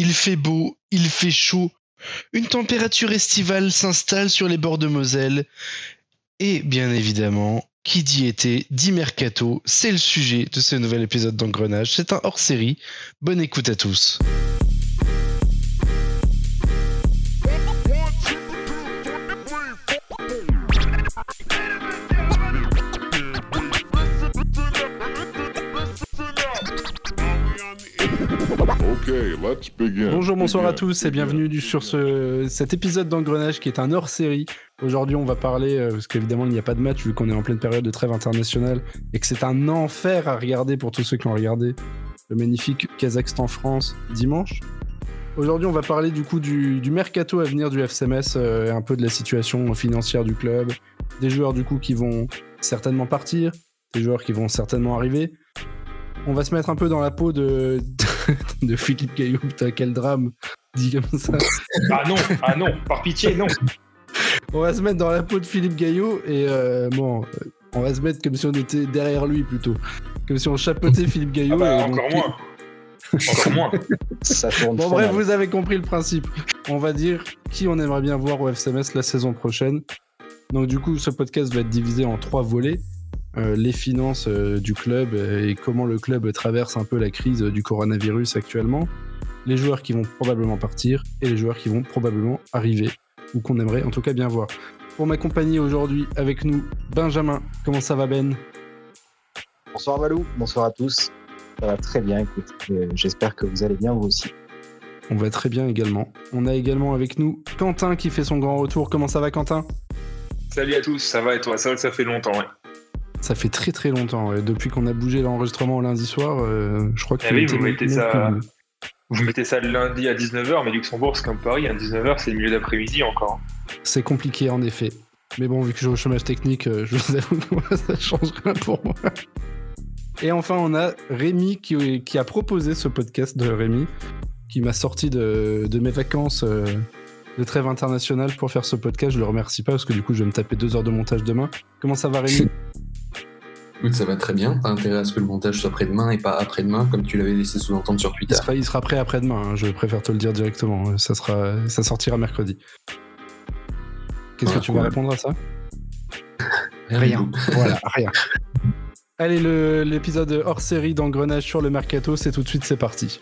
il fait beau, il fait chaud. Une température estivale s'installe sur les bords de Moselle. Et bien évidemment, qui dit été dit mercato. C'est le sujet de ce nouvel épisode d'Engrenage. C'est un hors série. Bonne écoute à tous. Bonjour, bonsoir à tous et bienvenue sur ce, cet épisode d'Engrenage qui est un hors-série. Aujourd'hui, on va parler, euh, parce qu'évidemment, il n'y a pas de match vu qu'on est en pleine période de trêve internationale et que c'est un enfer à regarder pour tous ceux qui ont regardé le magnifique Kazakhstan-France dimanche. Aujourd'hui, on va parler du coup du, mercato à venir du FCMS, euh, un peu de la situation financière du club, des joueurs du coup qui vont certainement partir, des joueurs qui vont certainement arriver. On va se mettre un peu dans la peau de, de Philippe Gaillot. Putain, quel drame, dit comme ça. Ah non, ah non, par pitié, non. on va se mettre dans la peau de Philippe Gaillot et euh, bon, on va se mettre comme si on était derrière lui plutôt. Comme si on chapeautait Philippe Gaillot. Ah bah, encore moins. Encore moins. Ça tourne bon, bref, vous avez compris le principe. On va dire qui on aimerait bien voir au FCMS la saison prochaine. Donc, du coup, ce podcast va être divisé en trois volets. Euh, les finances euh, du club et comment le club traverse un peu la crise du coronavirus actuellement, les joueurs qui vont probablement partir et les joueurs qui vont probablement arriver ou qu'on aimerait en tout cas bien voir. Pour m'accompagner aujourd'hui avec nous, Benjamin. Comment ça va Ben? Bonsoir Valou, bonsoir à tous. Ça va très bien, écoute. Euh, j'espère que vous allez bien vous aussi. On va très bien également. On a également avec nous Quentin qui fait son grand retour. Comment ça va Quentin? Salut à tous, ça va et toi? Ça, ça fait longtemps, ouais. Ça fait très très longtemps. Depuis qu'on a bougé l'enregistrement lundi soir, euh, je crois que. Ah oui, vous mettez, ça, vous mettez ça le lundi à 19h, mais Luxembourg, c'est comme Paris, à 19h, c'est le milieu d'après-midi encore. C'est compliqué en effet. Mais bon, vu que j'ai au chômage technique, euh, je vous avoue que ça change rien pour moi. Et enfin, on a Rémi qui, qui a proposé ce podcast de Rémi, qui m'a sorti de, de, mes vacances euh, de trêve internationale pour faire ce podcast. Je le remercie pas parce que du coup, je vais me taper deux heures de montage demain. Comment ça va, Rémi? Ça va très bien. T'as intérêt à ce que le montage soit après-demain et pas après-demain, comme tu l'avais laissé sous-entendre sur Twitter. Il sera, prêt après-demain, hein. je préfère te le dire directement. Ça, sera, ça sortira mercredi. Qu'est-ce que tu vas répondre à ça? Rien. voilà, rien. Allez, l'épisode hors série d'engrenage sur le mercato, c'est tout de suite, c'est parti.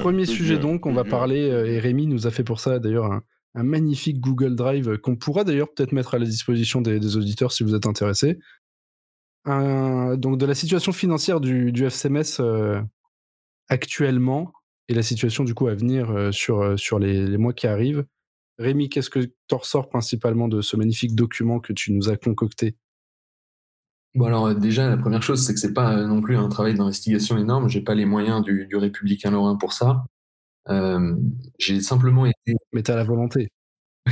Premier sujet donc, on va parler, euh, et Rémi nous a fait pour ça d'ailleurs un, magnifique Google Drive qu'on pourra d'ailleurs peut-être mettre à la disposition des, auditeurs si vous êtes intéressés. donc de la situation financière du, FCMS euh, actuellement et la situation du coup à venir euh, sur, sur les, mois qui arrivent. Rémi, qu'est-ce que tu ressors principalement de ce magnifique document que tu nous as concocté? Bon alors déjà la première chose c'est que c'est pas non plus un travail d'investigation énorme. J'ai pas les moyens du, républicain lorrain pour ça. Euh, j'ai simplement été. Mais t'as la volonté.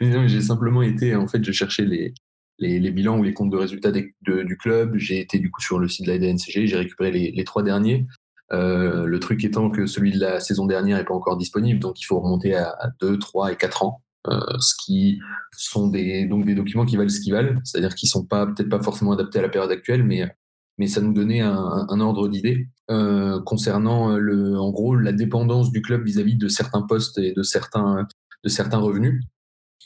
Oui. j'ai simplement été en fait je cherchais les, les, bilans ou les comptes de résultats du club. J'ai été du coup sur le site de la DNCG. J'ai récupéré les, trois derniers. Euh, le truc étant que celui de la saison dernière n'est pas encore disponible, donc il faut remonter à, à 2, 3 et 4 ans. Euh, ce qui sont des, documents qui valent ce qu'ils valent, c'est-à-dire qu'ils sont pas peut-être pas forcément adaptés à la période actuelle, mais ça nous donnait un, ordre d'idée euh, concernant le, en gros la dépendance du club vis-à-vis de certains postes et de certains revenus.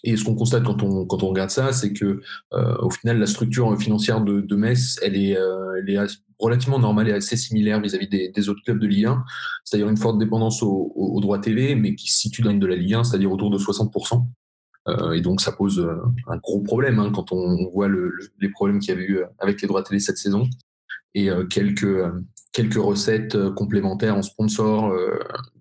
Et ce qu'on constate quand on, quand on regarde ça, c'est que euh, au final, la structure financière de, de Metz, elle est, elle est relativement normale et assez similaire vis-à-vis des, autres clubs de Ligue 1, c'est-à-dire une forte dépendance aux au, droits TV, mais qui se situe dans de la Ligue 1, c'est-à-dire autour de 60%. Euh, et donc ça pose euh, un gros problème hein, quand on, voit les problèmes qu'il y avait eu euh, avec les droits télé cette saison et quelques, quelques recettes complémentaires en sponsor,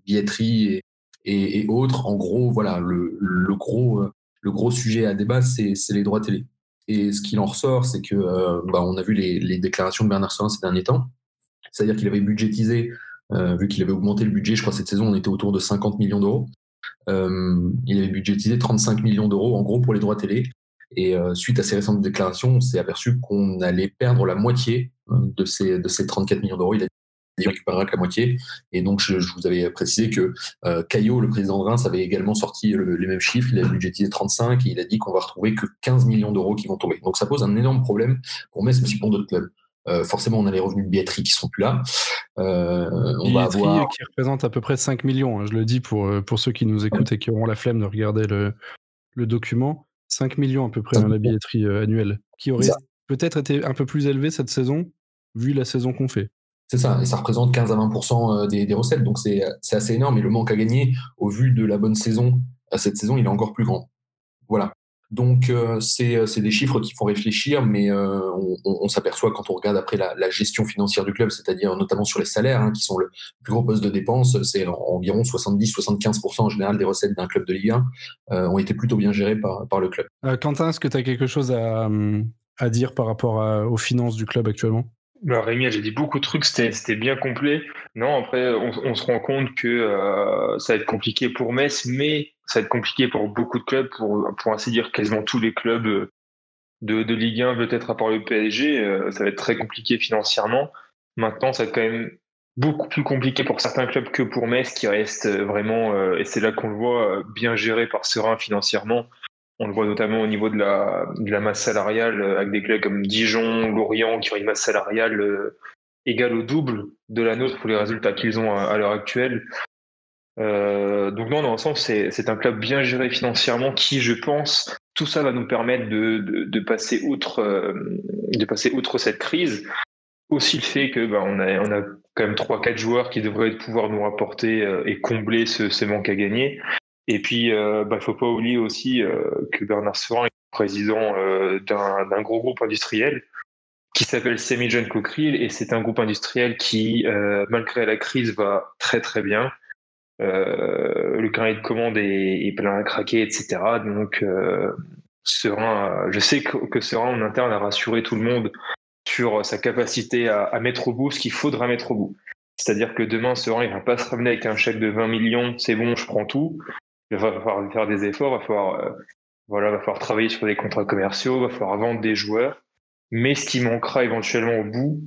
billetterie et, et, autres. En gros, voilà, le, le, gros, le gros sujet à débat, c'est les droits télé. Et ce qu'il en ressort, c'est que euh, bah, on a vu les, déclarations de Bernard Sorin ces derniers temps. C'est-à-dire qu'il avait budgétisé, euh, vu qu'il avait augmenté le budget, je crois cette saison on était autour de 50 millions d'euros. Euh, il avait budgétisé 35 millions d'euros en gros pour les droits télé. Et suite à ces récentes déclarations, on s'est aperçu qu'on allait perdre la moitié de ces, de ces 34 millions d'euros. Il a il récupérera que la moitié. Et donc, je, vous avais précisé que euh, Caillot, le président de Reims, avait également sorti les mêmes chiffres. Il a budgétisé 35 et il a dit qu'on va retrouver que 15 millions d'euros qui vont tomber. Donc, ça pose un énorme problème pour Metz, mais aussi pour d'autres clubs. Euh, forcément, on a les revenus de billetterie qui sont plus là. Euh, on va avoir... qui représente à peu près 5 millions. Hein, je le dis pour, euh, pour ceux qui nous écoutent et qui auront la flemme de regarder le, le document. 5 millions à peu près dans la billetterie annuelle, qui aurait peut-être été un peu plus élevé cette saison, vu la saison qu'on fait. C'est ça, et ça représente 15 à 20% des, des recettes, donc c'est assez énorme. Et le manque à gagner, au vu de la bonne saison, à cette saison, il est encore plus grand. Voilà. Donc, euh, euh, c'est des chiffres qui font réfléchir, mais euh, on, s'aperçoit quand on regarde après la, gestion financière du club, c'est-à-dire notamment sur les salaires, hein, qui sont le plus gros poste de dépenses, c'est environ 70-75% en général des recettes d'un club de Ligue 1, ont été plutôt bien gérées par, par le club. Quentin, est-ce que tu as quelque chose à, à dire par rapport aux finances du club actuellement? Rémi, j'ai dit beaucoup de trucs, c'était bien complet. Non, après, on, se rend compte que ça va être compliqué pour Metz, mais ça va être compliqué pour beaucoup de clubs, pour, ainsi dire quasiment tous les clubs euh, de, Ligue 1, peut-être à part le PSG. Euh, ça va être très compliqué financièrement. Maintenant, ça va être quand même beaucoup plus compliqué pour certains clubs que pour Metz, qui reste vraiment, euh, et c'est là qu'on le voit, bien géré par Serein financièrement. On le voit notamment au niveau de la, de la masse salariale, avec des clubs comme Dijon, Lorient, qui ont une masse salariale égale au double de la nôtre pour les résultats qu'ils ont à l'heure actuelle. Euh, donc non, dans l'ensemble, c'est un club bien géré financièrement qui, je pense, tout ça va nous permettre de, de, de passer outre euh, de passer outre cette crise. Aussi le fait que bah, on, a, on a quand même trois quatre joueurs qui devraient pouvoir nous rapporter euh, et combler ce, ce, manque à gagner. Et puis, il bah, faut pas oublier aussi que Bernard Serin est président d'un gros groupe industriel qui s'appelle Semi-John Cockerill et c'est un groupe industriel qui, malgré la crise, va très très bien. Euh, le carnet de commande est, plein à craquer, etc. Donc, euh, Serein, je sais que, que, en interne a rassuré tout le monde sur sa capacité à, mettre au bout ce qu'il faudra mettre au bout. C'est-à-dire que demain, Serein, il va pas se ramener avec un chèque de 20 millions, c'est bon, je prends tout. Il va falloir faire des efforts, il va falloir, euh, voilà, va falloir travailler sur des contrats commerciaux, il va falloir vendre des joueurs. Mais ce qui manquera éventuellement au bout,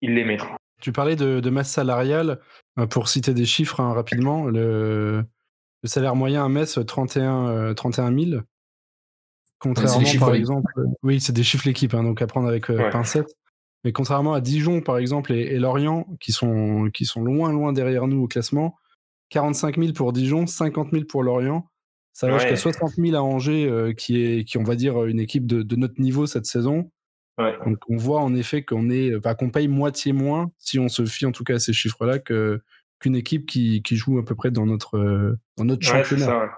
il les mettra. Tu parlais de, masse salariale. Euh, pour citer des chiffres hein, rapidement, le, salaire moyen à Metz, 31, 31 000. Contrairement, par exemple. Oui, c'est des chiffres l'équipe, hein, donc à prendre avec euh, pincette. Mais contrairement à Dijon, par exemple, et, Lorient, qui sont, qui sont loin, loin derrière nous au classement, 45 000 pour Dijon, 50 000 pour Lorient. Ça va jusqu'à 60 000 à Angers, euh, qui est, qui, on va dire, une équipe de, de notre niveau cette saison. Donc on voit en effet qu'on est, qu'on paye moitié moins, si on se fie en tout cas à ces chiffres-là, que, qu'une équipe qui, qui, joue à peu près dans notre, dans notre championnat.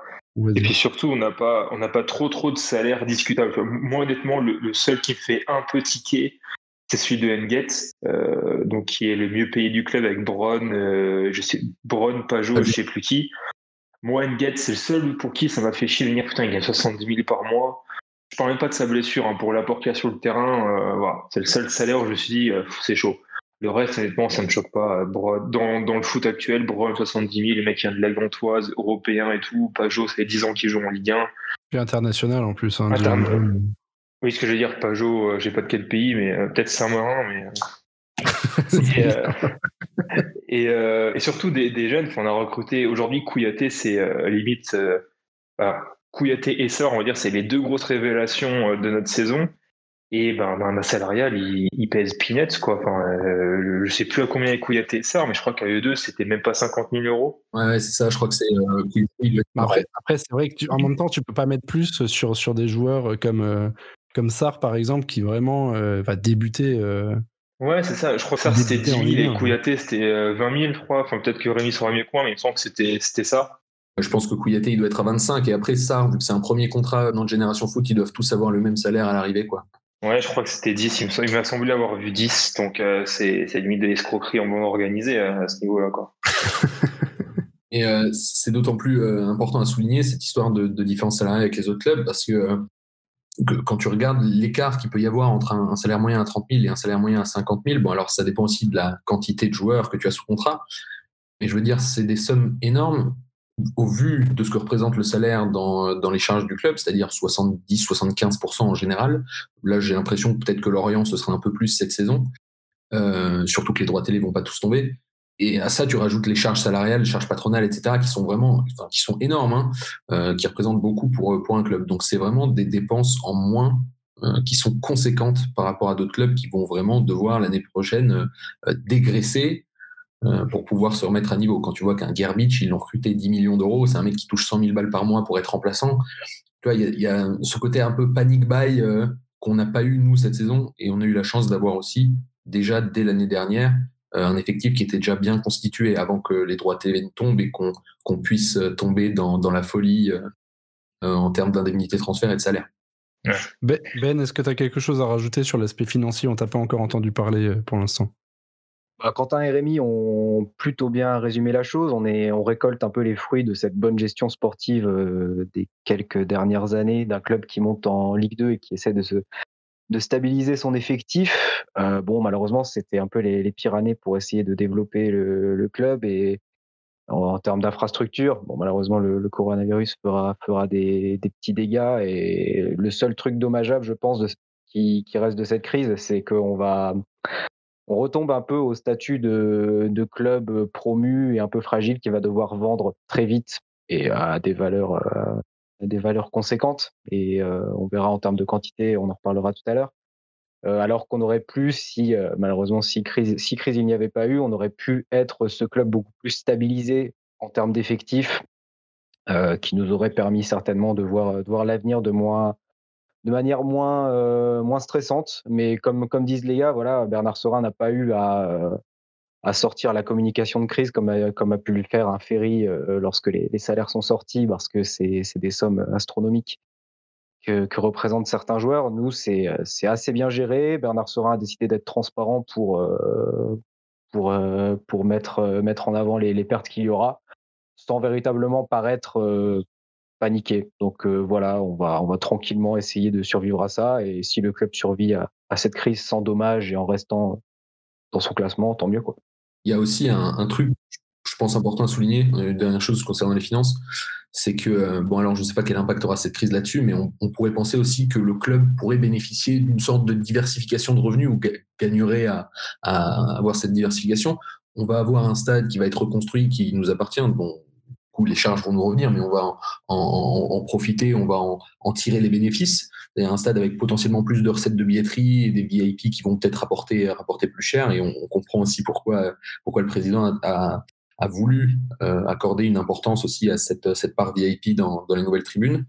Et puis surtout, on n'a pas, on n'a pas trop trop de salaires discutables. Moi honnêtement, le, seul qui me fait un peu tiquer, c'est celui de Enget, euh, donc qui est le mieux payé du club avec Braun, euh, je sais, Pajot, je sais plus qui. Moi, Enget, c'est le seul pour qui ça m'a fait chier de dire putain, il gagne 70 000 par mois. Je parle même pas de sa blessure. Hein. Pour l'apport qu'il a sur le terrain, euh, voilà. c'est le seul salaire où je me suis dit, euh, c'est chaud. Le reste, honnêtement, ça ne me choque pas. Dans, dans le foot actuel, Brown, 70 000, le mec vient de la Gantoise, européen et tout. Pajot, ça fait 10 ans qu'il joue en Ligue 1. Puis international en plus. Hein, oui, ce que je veux dire, Pajot, euh, j'ai pas de quel pays, mais peut-être Saint-Marin, mais. et, et, surtout des, des jeunes, on a recruté aujourd'hui Kouyaté, c'est limite. Kouyaté et Sor, on va dire, c'est les deux grosses révélations euh, de notre saison. Et ben, ben ma salariale, il, pèse peanuts, quoi. Enfin, euh, je sais plus à combien est Kouyaté et Sor, mais je crois qu'à eux deux, c'était même pas 50 000 euros. Ouais, c'est ça, je crois que c'est. Euh, après, après c'est vrai que en même temps, tu peux pas mettre plus sur, sur des joueurs comme, comme Sar, par exemple, qui vraiment va débuter. Ouais, c'est ça. Je crois que Sar, c'était 10 000 et Kouyaté, c'était 20 000, je crois. Enfin, peut-être que Rémi sera mieux que moi, mais il me semble que c'était ça. Je pense que Kouyaté, il doit être à 25. Et après, ça, vu que c'est un premier contrat dans Génération Foot, ils doivent tous avoir le même salaire à l'arrivée. quoi. Ouais, je crois que c'était 10. Il m'a semblé avoir vu 10. Donc, euh, c'est limite de l'escroquerie en bon organisé euh, à ce niveau-là. quoi. Et euh, c'est d'autant plus important à souligner cette histoire de, différence salariale avec les autres clubs parce que, quand tu regardes l'écart qu'il peut y avoir entre un, salaire moyen à 30 000 et un salaire moyen à 50 000, bon, alors ça dépend aussi de la quantité de joueurs que tu as sous contrat. Mais je veux dire, c'est des sommes énormes au vu de ce que représente le salaire dans, les charges du club, c'est-à-dire 70-75% en général, là j'ai l'impression peut-être que Lorient ce sera un peu plus cette saison, euh, surtout que les droits télé vont pas tous tomber. Et à ça, tu rajoutes les charges salariales, les charges patronales, etc., qui sont vraiment, enfin, qui sont énormes, hein, euh, qui représentent beaucoup pour, pour un club. Donc, c'est vraiment des dépenses en moins euh, qui sont conséquentes par rapport à d'autres clubs qui vont vraiment devoir l'année prochaine euh, dégraisser pour pouvoir se remettre à niveau. Quand tu vois qu'un Gerbich, ils l'ont recruté 10 millions d'euros, c'est un mec qui touche 100 000 balles par mois pour être remplaçant. Tu vois, il y, y, a ce côté un peu panic buy qu'on n'a pas eu nous cette saison et on a eu la chance d'avoir aussi déjà dès l'année dernière euh, un effectif qui était déjà bien constitué avant que les droits TV tombent et qu'on puisse euh, tomber dans, dans la folie euh, en termes d'indemnité transfert et de salaire. Ben, ben est-ce que tu as quelque chose à rajouter sur l'aspect financier? On t'a pas encore entendu parler pour l'instant. Bah, Quentin et Rémi ont plutôt bien résumé la chose. On, est, on récolte un peu les fruits de cette bonne gestion sportive des quelques dernières années d'un club qui monte en Ligue 2 et qui essaie de se de stabiliser son effectif. Euh, bon, malheureusement, c'était un peu les, pires années pour essayer de développer le, club et en, termes d'infrastructure, bon, malheureusement, le, coronavirus fera, fera des, petits dégâts et le seul truc dommageable, je pense, qui, qui reste de cette crise, c'est qu'on va, on retombe un peu au statut de, de, club promu et un peu fragile qui va devoir vendre très vite et à des valeurs euh, des valeurs conséquentes et euh, on verra en termes de quantité, on en reparlera tout à l'heure. Euh, alors qu'on aurait pu, si euh, malheureusement si crise, si crise il n'y avait pas eu, on aurait pu être ce club beaucoup plus stabilisé en termes d'effectifs, qui nous aurait permis certainement de voir, de voir l'avenir de moins, de manière moins, moins stressante. Mais comme, comme disent les gars, voilà, Bernard Sorin n'a pas eu à, à sortir la communication de crise comme a, comme a pu le faire un ferry euh, lorsque les, salaires sont sortis parce que c'est des sommes astronomiques que, représentent certains joueurs. Nous, c'est assez bien géré. Bernard Sorin a décidé d'être transparent pour, euh, pour, euh, pour mettre, mettre en avant les, les pertes qu'il y aura sans véritablement paraître paniqué. Donc voilà, on va, on va tranquillement essayer de survivre à ça. Et si le club survit à, à cette crise sans dommage et en restant dans son classement, tant mieux. Quoi. Il y a aussi un, truc, je pense, important à souligner, une dernière chose concernant les finances, c'est que, euh, bon, alors je ne sais pas quel impact aura cette crise là-dessus, mais on, pourrait penser aussi que le club pourrait bénéficier d'une sorte de diversification de revenus ou gagnerait à, avoir cette diversification. On va avoir un stade qui va être reconstruit, qui nous appartient. Bon, les charges vont nous revenir, mais on va en, profiter, on va en, tirer les bénéfices. Un stade avec potentiellement plus de recettes de billetterie et des VIP qui vont peut-être rapporter, rapporter plus cher. Et on, comprend aussi pourquoi, pourquoi le président a, a voulu euh, accorder une importance aussi à cette, cette part VIP dans, dans les nouvelles tribunes.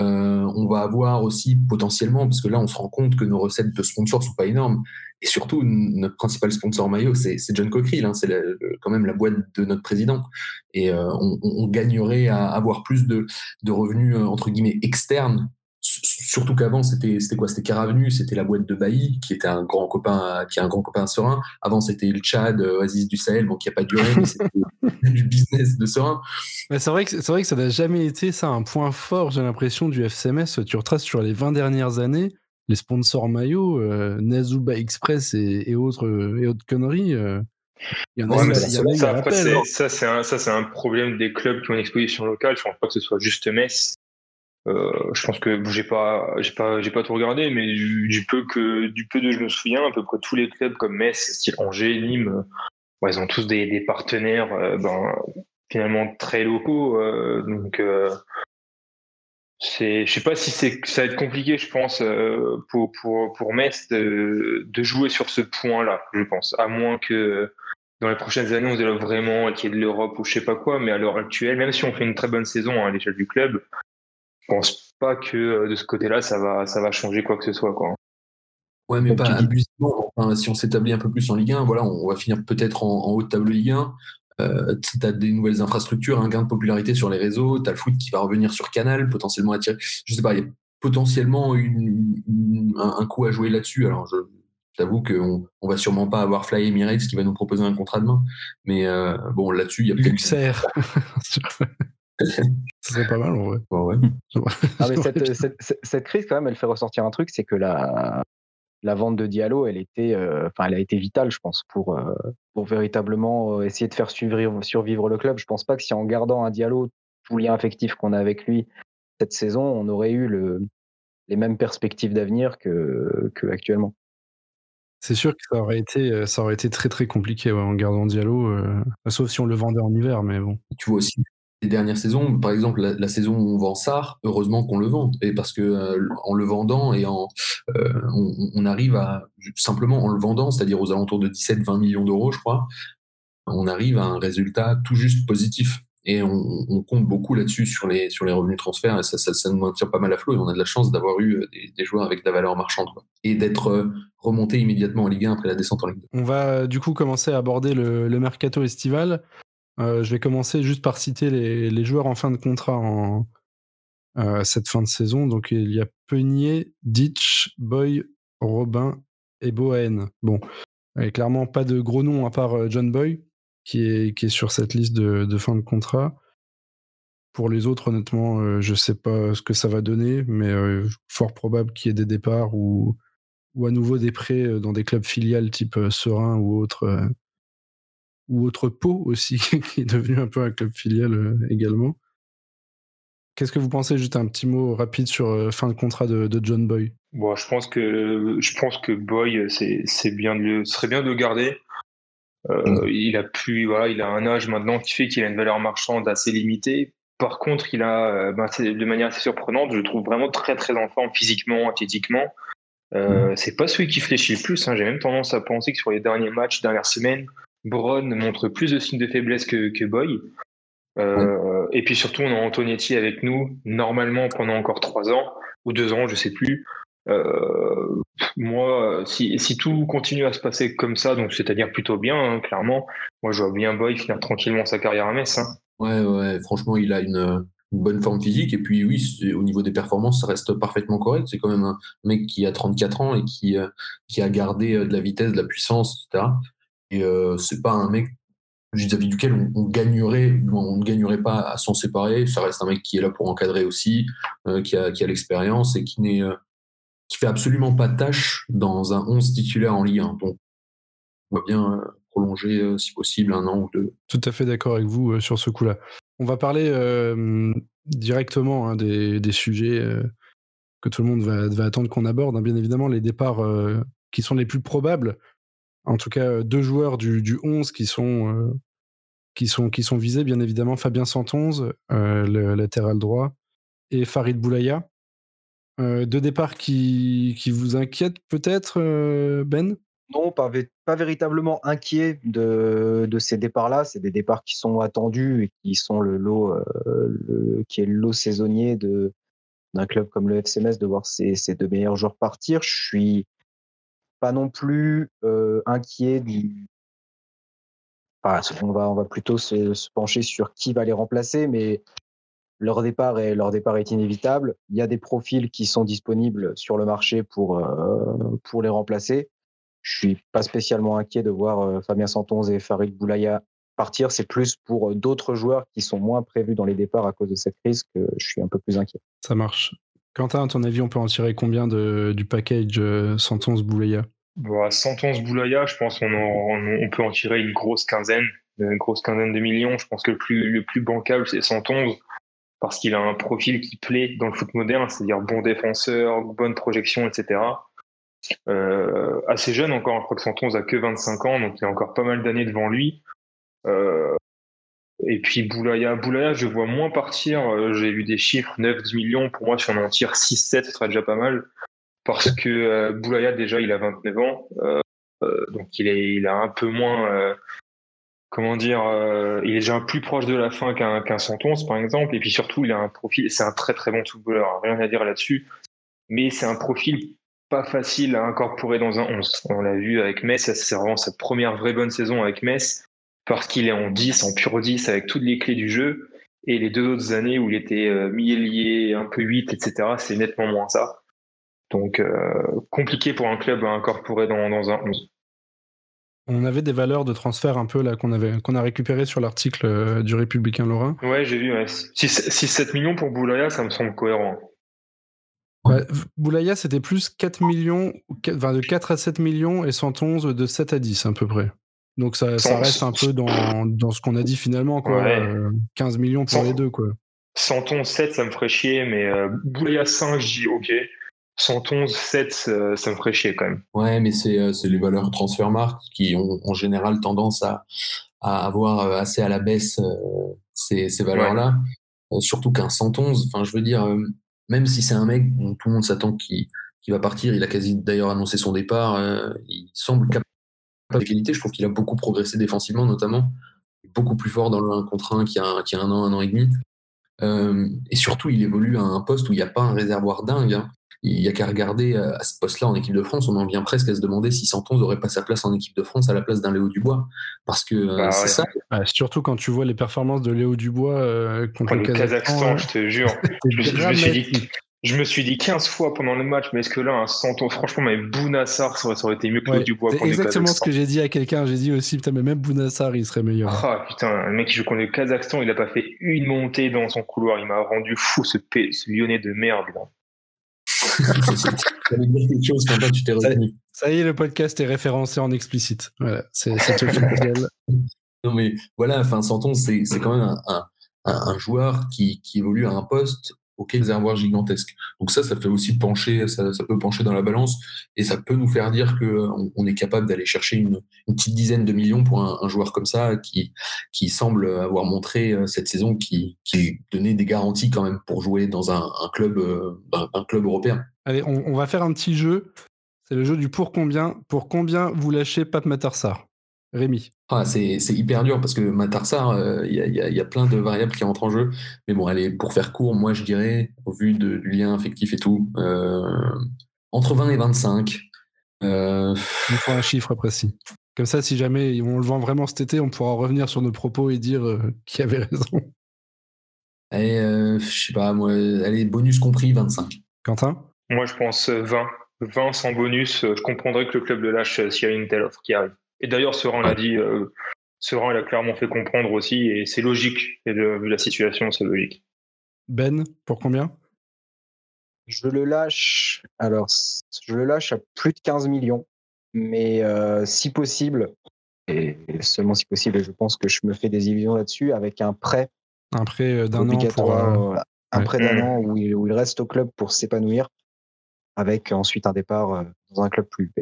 Euh, on va avoir aussi potentiellement, parce que là on se rend compte que nos recettes de sponsors sont pas énormes, et surtout notre principal sponsor maillot c'est John Cockerill, hein, c'est quand même la boîte de notre président, et euh, on, on, gagnerait à avoir plus de, de revenus entre guillemets externes surtout qu'avant c'était c'était quoi? C'était Caravenu c'était la boîte de Bailly qui était un grand copain qui est un grand copain Serein. Avant c'était le Tchad euh, Oasis du Sahel bon qui a pas duré mais c'était du business de Serein. C'est vrai que c'est vrai que ça n'a jamais été ça un point fort j'ai l'impression du FCMS tu retraces sur les 20 dernières années les sponsors maillots euh, Nazuba Express et, autres et autres conneries euh, il y en a, ça, ça c'est un, problème des clubs qui ont une exposition locale. Je ne pense pas que ce soit juste Metz. Euh, je pense que j'ai pas, j'ai pas, j'ai pas tout regardé, mais du, peu que, du peu de je me souviens, à peu près tous les clubs comme Metz, style Angers, Nîmes, euh, ils ont tous des, partenaires, euh, ben, finalement très locaux. donc, c'est, je sais pas si c'est, ça va être compliqué, je pense, pour pour pour Metz de, de jouer sur ce point-là, je pense, à moins que dans les prochaines années, on développe vraiment qu'il y ait de l'Europe ou je sais pas quoi, mais à l'heure actuelle, même si on fait une très bonne saison hein, à l'échelle du club, pense pas que euh, de ce côté-là, ça va, ça va changer quoi que ce soit. Quoi. Ouais, mais pas abusivement. si on s'établit un peu plus en Ligue 1, voilà, on va finir peut-être en, haut de tableau Ligue 1. Euh, tu as des nouvelles infrastructures, un gain de popularité sur les réseaux, tu as le foot qui va revenir sur Canal, potentiellement attirer. Je sais pas, il y a potentiellement un, coup à jouer là-dessus. Alors, je t'avoue qu'on on va sûrement pas avoir Fly Emirates qui va nous proposer un contrat de main. Mais euh, bon, là-dessus, il y a peut-être. Ce serait pas mal, en vrai. ouais. Ah, cette, crise, quand même, elle fait ressortir un truc, c'est que la, la vente de Diallo, elle, était, euh, enfin, elle a été vitale, je pense, pour, euh, pour véritablement euh, essayer de faire survivre, survivre le club. Je pense pas que si en gardant un Diallo, tout lien affectif qu'on a avec lui cette saison, on aurait eu le, les mêmes perspectives d'avenir que, que actuellement. C'est sûr que ça aurait été, ça aurait été très très compliqué en gardant Diallo, sauf si on le vendait en hiver, mais bon. Tu vois aussi les dernières saisons, par exemple la, saison où on vend Sar, heureusement qu'on le vend, et parce que en le vendant et en, on, arrive à simplement en le vendant, c'est-à-dire aux alentours de 17-20 millions d'euros, je crois, on arrive à un résultat tout juste positif. Et on, compte beaucoup là-dessus sur les, sur les revenus transferts, et ça, nous maintient pas mal à flot. Et on a de la chance d'avoir eu euh, des, joueurs avec de la valeur marchande, et d'être euh, remonté immédiatement en Ligue 1 après la descente en Ligue 2. On va euh, du coup commencer à aborder le, mercato estival. Je vais commencer juste par citer les, joueurs en fin de contrat en cette fin de saison. Donc il y a Peunier, Ditch, Boy, Robin et Bohen. Bon, clairement pas de gros noms à part John Boy qui est, sur cette liste de, fin de contrat. Pour les autres, honnêtement, euh, je ne sais pas ce que ça va donner, mais euh, fort probable qu'il y ait des départs ou, à nouveau des prêts euh, dans des clubs filiales type Serein ou autre, ou autre Pau aussi, qui est devenu un peu un club filial également. Qu'est-ce que vous pensez Juste un petit mot rapide sur fin de contrat de, John Boy? Bon, je pense que je pense que Boy, c'est bien de serait bien de le garder. Euh, mm. Il a plus, voilà, il a un âge maintenant qui fait qu'il a une valeur marchande assez limitée. Par contre, il a, euh, ben, de manière assez surprenante, je le trouve vraiment très très en forme physiquement, athlétiquement. Euh, mm. C'est pas celui qui fléchit le plus. Hein. J'ai même tendance à penser que sur les derniers matchs, dernières semaines, Braun montre plus de signes de faiblesse que, Boy. Euh, Et puis surtout, on a Antonetti avec nous, normalement pendant encore trois ans ou deux ans, je sais plus. Euh, moi, si, tout continue à se passer comme ça, donc c'est-à-dire plutôt bien, hein, clairement, moi je vois bien Boy finir tranquillement sa carrière à Metz. Hein. Ouais, ouais, franchement, il a une, bonne forme physique et puis oui, au niveau des performances, ça reste parfaitement correct. C'est quand même un mec qui a 34 ans et qui, euh, qui a gardé de la vitesse, de la puissance, etc. Et euh, c'est pas un mec vis-à-vis duquel on, gagnerait, on ne gagnerait pas à s'en séparer. Ça reste un mec qui est là pour encadrer aussi, qui a, qui a l'expérience et qui n'est qui fait absolument pas tâche dans un 11 titulaire en Ligue 1. Donc, on va bien euh, prolonger, euh, si possible, un an ou deux. Tout à fait d'accord avec vous euh, sur ce coup-là. On va parler directement hein, des, sujets que tout le monde va, attendre qu'on aborde. Hein. Bien évidemment, les départs qui sont les plus probables. En tout cas, deux joueurs du, du 11 qui sont, qui, sont, qui sont visés, bien évidemment. Fabien Santonze, le latéral droit, et Farid Boulaya, euh, deux départs qui, qui vous inquiètent peut-être, euh, Ben? Non, pas, pas véritablement inquiet de, de ces départs-là. C'est des départs qui sont attendus et qui sont le lot, euh, qui est le lot saisonnier de, d'un club comme le FCMS de voir ses, ses, deux meilleurs joueurs partir. Je suis pas non plus inquiet du. on, va, on va plutôt se, pencher sur qui va les remplacer, mais leur départ est, leur départ est inévitable. Il y a des profils qui sont disponibles sur le marché pour, euh, pour les remplacer. Je suis pas spécialement inquiet de voir euh, Fabien Santonz et Farid Boulaya partir. C'est plus pour euh, d'autres joueurs qui sont moins prévus dans les départs à cause de cette crise que je suis un peu plus inquiet. Ça marche. Quentin, à ton avis, on peut en tirer combien de, du package Santonz-Boulaya bon, Santonz-Boulaya, je pense qu'on on peut en tirer une grosse quinzaine, une grosse quinzaine de millions. Je pense que le plus, le plus bancable, c'est Santonz parce qu'il a un profil qui plaît dans le foot moderne, c'est-à-dire bon défenseur, bonne projection, etc. Euh, assez jeune encore, je crois que Santon a que 25 ans, donc il a encore pas mal d'années devant lui. Euh, et puis Boulaya, Boulaya, je vois moins partir. Euh, j'ai vu des chiffres 9-10 millions. Pour moi, si on en tire 6-7, ce serait déjà pas mal. Parce que Boulaya, déjà, il a 29 ans. donc il, est, il a un peu moins comment dire, euh, il est déjà plus proche de la fin qu'un qu'un Santonce, par exemple. Et puis surtout, il a un profil, c'est un très très bon footballeur, rien à dire là-dessus. Mais c'est un profil pas facile à incorporer dans un 11. On l'a vu avec Metz, c'est vraiment sa première vraie bonne saison avec Metz, parce qu'il est en 10, en pur 10, avec toutes les clés du jeu. Et les deux autres années où il était euh, lié un peu 8, etc., c'est nettement moins ça. Donc, euh, compliqué pour un club à incorporer dans, dans un 11. On avait des valeurs de transfert un peu là qu'on avait qu'on a récupéré sur l'article euh, du Républicain Lorrain. Ouais, j'ai vu. 6-7 millions pour Boulaya, ça me semble cohérent. Boulaya, c'était plus 4 millions, enfin de 4 à 7 millions et 111 de 7 à 10 à peu près. Donc ça, reste un peu dans, dans ce qu'on a dit finalement, quoi. 15 euh, millions pour les deux, quoi. 111 7, ça me ferait chier, mais euh, Boulaya 5, je dis ok. 111, 7, ça, ça me ferait chier quand même. Ouais, mais c'est les valeurs transfermarkt qui ont en général tendance à, à avoir assez à la baisse ces, ces valeurs-là. surtout qu'un 111, enfin, je veux dire, même si c'est un mec dont tout le monde s'attend qu'il va partir, il a quasi d'ailleurs annoncé son départ, il semble capable. Je trouve qu'il a beaucoup progressé défensivement, notamment. Beaucoup plus fort dans le 1 contre 1 qu'il y, a un, un an, un an et demi. Euh, et surtout, il évolue à un poste où il n'y a pas un réservoir dingue. Hein. Il n'y a qu'à regarder euh, à ce poste-là en équipe de France, on en vient presque à se demander si Santon n'aurait pas sa place en équipe de France à la place d'un Léo Dubois. Parce que euh, bah c'est ça. surtout quand tu vois les performances de Léo Dubois contre, le, Kazakhstan. je te jure. je, me suis dit, je me suis dit 15 fois pendant le match, mais est-ce que là, un Santon, franchement, mais Bounassar, ça aurait, été mieux que ouais, Dubois. C'est exactement ce que j'ai dit à quelqu'un. J'ai dit aussi, putain, mais même Bounassar, il serait meilleur. Ah putain, le mec qui joue contre le Kazakhstan, il a pas fait une montée dans son couloir. Il m'a rendu fou, ce, ce lyonnais de merde. Là. ça, y est, le podcast est référencé en explicite. Voilà, c'est officiel. non, mais voilà, enfin, Santon, c'est quand même un, un, un joueur qui, qui évolue à un poste auquel réservoir gigantesque. Donc ça, ça fait aussi pencher, ça, peut pencher dans la balance et ça peut nous faire dire qu'on on est capable d'aller chercher une, petite dizaine de millions pour un, joueur comme ça qui, qui semble avoir montré euh, cette saison qui, qui donnait des garanties quand même pour jouer dans un, club, euh, un, club européen. Allez, on, va faire un petit jeu. C'est le jeu du pour combien. Pour combien vous lâchez Pat Matarsar? Rémi ah, c'est hyper dur parce que Matarsar, euh, il y, a plein de variables qui rentrent en jeu. Mais bon, allez, pour faire court, moi je dirais, au vu du lien affectif et tout, euh, entre 20 et 25. Euh... Il faut un chiffre précis. Comme ça, si jamais on le vend vraiment cet été, on pourra revenir sur nos propos et dire euh, qui avait raison. Allez, je sais pas, moi, allez, bonus compris, 25. Quentin? Moi, je pense 20. 20 sans bonus, je comprendrais que le club le lâche s'il y a une telle offre qui arrive. Et d'ailleurs, Serein l'a dit, euh, Serein l'a clairement fait comprendre aussi, et c'est logique. Et vu la situation, c'est logique. Ben, pour combien? Je le lâche. Alors, je le lâche à plus de 15 millions, mais euh, si possible, et seulement si possible, je pense que je me fais des illusions là-dessus, avec un prêt. Un prêt euh, d'un an pour. un prêt d'un an où il, où il, reste au club pour s'épanouir, avec ensuite un départ dans un club plus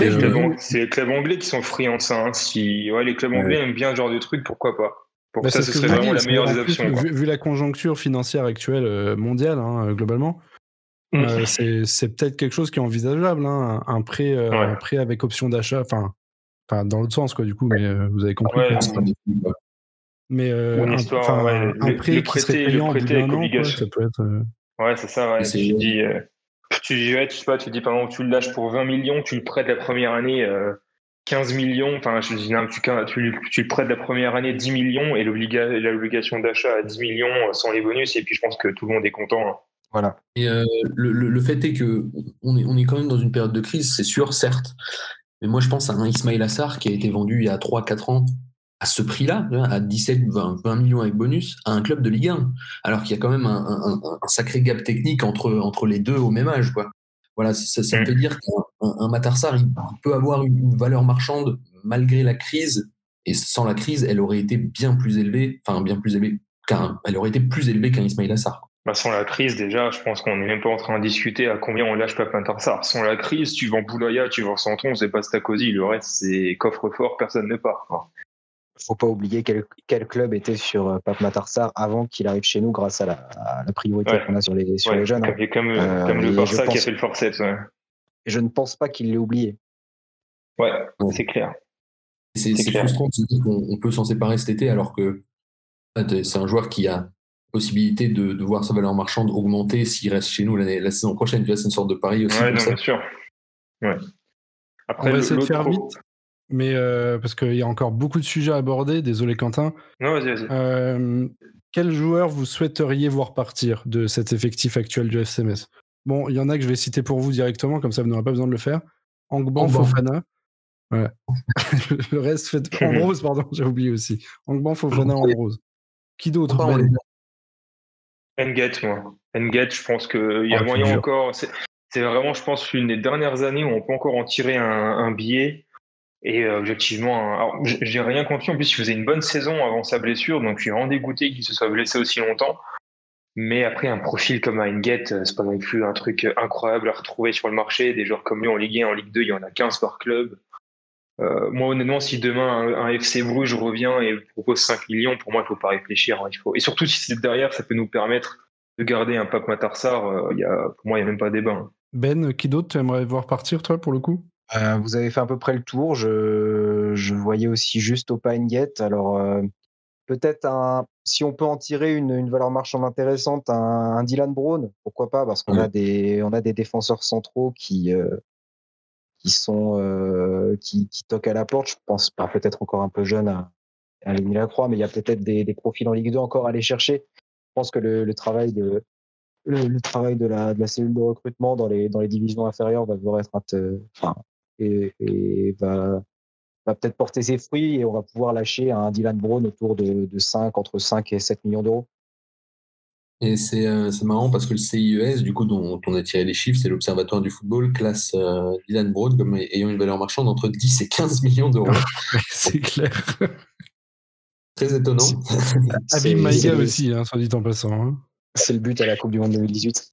élevé c'est les, clubs anglais qui sont friands de ça. Hein. Si ouais, les clubs anglais aiment bien ce genre de truc, pourquoi pas? Pour bah, ça, ce serait vraiment la meilleure des options. Vu, la conjoncture financière actuelle euh, mondiale, hein, euh, globalement, mm. euh, c'est peut-être quelque chose qui est envisageable. Hein, un, prêt, un prêt avec option d'achat, enfin, dans l'autre sens, quoi, du coup, mais vous avez compris. mais un, histoire, un, prêt qui serait payant en bout d'un an, ça peut être. Ouais, c'est ça. Ouais. Dis, tu, tu, sais pas, tu dis par exemple, tu le lâches pour 20 millions, tu le prêtes la première année 15 euh, millions, enfin, je dis, non, tu, tu, tu, le prêtes la première année 10 millions et l'obligation d'achat à 10 millions euh, sans les bonus, et puis je pense que tout le monde est content. Hein. Voilà. Et euh, le, le, fait est que on est, on est quand même dans une période de crise, c'est sûr, certes. Mais moi, je pense à un Ismail Assar qui a été vendu il y a 3-4 ans à ce prix-là, à 17, 20, 20, millions avec bonus, à un club de Ligue 1. Alors qu'il y a quand même un, sacré gap technique entre, entre les deux au même âge. Quoi. Voilà, ça, ça veut dire qu'un Matarsar, il peut avoir une valeur marchande malgré la crise. Et sans la crise, elle aurait été bien plus élevée, enfin bien plus élevée, qu'un, elle aurait été plus élevée qu'un Ismail Assar. Bah sans la crise, déjà, je pense qu'on n'est même pas en train de discuter à combien on lâche Pape Matarsar. Sans la crise, tu vends Boulaya, tu vends Santon, c'est pas Stacosi, le reste, c'est coffre-fort, personne ne part faut pas oublier quel, quel, club était sur euh, Pape Matarsar avant qu'il arrive chez nous grâce à la, priorité qu'on a sur les, sur les jeunes. Hein. Comme, euh, comme le Barça qui a fait le forceps. Je ne pense pas qu'il l'ait oublié. Ouais, c'est clair. C'est frustrant de se dire qu'on peut s'en séparer cet été alors que c'est un joueur qui a possibilité de, de, voir sa valeur marchande augmenter s'il reste chez nous la saison prochaine. C'est une sorte de pari aussi. Ouais, bien sûr. Ouais. Après, On va essayer de faire vite mais euh, parce qu'il y a encore beaucoup de sujets à aborder. Désolé, Quentin. Non, vas-y, vas-y. Euh, quel joueur vous souhaiteriez voir partir de cet effectif actuel du FCMS Bon, il y en a que je vais citer pour vous directement, comme ça vous n'aurez pas besoin de le faire. Angban, Fofana. le reste fait en rose, pardon, j'ai oublié aussi. Angban, Fofana en rose. Qui d'autre Enget, moi. Enget, je pense qu'il y a ah, moyen encore. C'est vraiment, je pense, une des dernières années où on peut encore en tirer un, un billet. Et euh, objectivement, j'ai rien compris. En plus, il faisait une bonne saison avant sa blessure, donc je suis vraiment dégoûté qu'il se soit blessé aussi longtemps. Mais après, un profil comme Inget, c'est pas non plus un truc incroyable à retrouver sur le marché. Des joueurs comme lui en Ligue 1, en Ligue 2, il y en a 15 par club. Euh, moi, honnêtement, si demain un, FC Bruges revient et propose 5 millions, pour moi, il faut pas réfléchir. Hein. Et surtout, si c'est derrière, ça peut nous permettre de garder un Pape Matarsar. Euh, y a... Pour moi, il n'y a même pas débat. Hein. Ben, qui d'autre tu aimerais voir partir, toi, pour le coup? Euh, Vous avez fait à peu près le tour. Je, je voyais aussi juste au Gate. Alors, peut-être un, si on peut en tirer une, une valeur marchande intéressante, un, Dylan Brown, pourquoi pas, parce qu'on a des, on a des défenseurs centraux qui, qui sont euh, qui, qui, toquent à la porte. Je pense pas peut-être encore un peu jeune à, à la croix, mais il y a peut-être des, des, profils en Ligue 2 encore à aller chercher. Je pense que le, le travail de le, travail de la, de la, cellule de recrutement dans les dans les divisions inférieures va devoir être enfin et, et va va peut-être porter ses fruits et on va pouvoir lâcher un Dylan Brown autour de, de 5 entre 5 et 7 millions d'euros. Et euh, c'est marrant parce que le CIES, du coup, dont, on a tiré les chiffres, c'est l'Observatoire du football, classe euh, Dylan Broad comme ayant une valeur marchande entre 10 et 15 millions d'euros. c'est clair. Très étonnant. Abim Maïga aussi, hein, soit dit en passant. Hein. C'est le but à la Coupe du Monde 2018.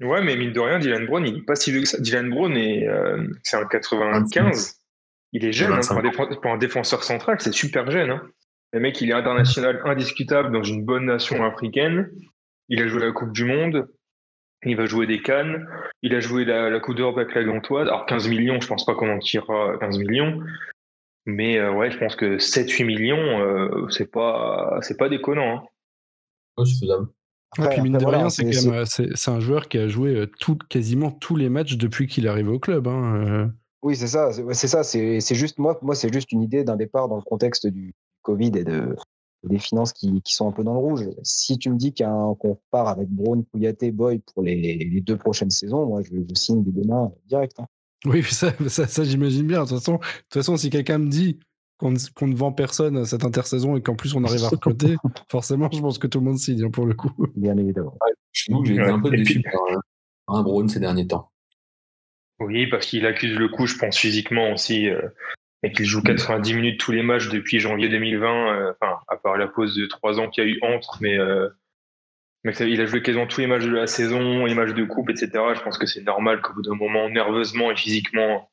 Ouais, mais mine de rien, Dylan Brown, il n'est pas si vieux que ça. Dylan Brown, euh, c'est un 95. Il est jeune hein, pour, un défenseur central, c'est super jeune. Hein. Le mec, il est international indiscutable dans une bonne nation africaine. Il a joué la Coupe du Monde. Il va jouer des Cannes. Il a joué la, Coupe d'Europe avec la Gantoise. Alors 15 millions, je pense pas qu'on en tirera 15 millions. Mais euh, ouais, je pense que 7-8 millions, euh, c'est pas c'est pas déconnant. Hein. c'est faisable. Et puis mine de rien, c'est c'est un joueur qui a joué euh, tout, quasiment tous les matchs depuis qu'il est arrivé au club. Hein, oui, c'est ça, c'est ça. C'est juste moi, moi, c'est juste une idée d'un départ dans le contexte du Covid et de, des finances qui, qui, sont un peu dans le rouge. Si tu me dis qu'on part avec Brown, Pouyaté, Boy pour les, les, deux prochaines saisons, moi, je, je signe des demain direct. Hein. Oui, ça, ça, ça j'imagine bien. De toute façon, de toute façon si quelqu'un me dit qu'on ne vend personne cette intersaison et qu'en plus on arrive à recruter, forcément, je pense que tout le monde signe hein, pour le coup. Bien évidemment. Chez nous, j'ai été un peu déçu par, par un Brown ces derniers temps. Oui, parce qu'il accuse le coup, je pense, physiquement aussi. Euh, et qu'il joue 90 minutes tous les matchs depuis janvier 2020, euh, enfin, à part la pause de trois ans qu'il y a eu entre, mais, euh, mais il a joué quasiment tous les matchs de la saison, les matchs de coupe, etc. Je pense que c'est normal qu'au bout d'un moment, nerveusement et physiquement,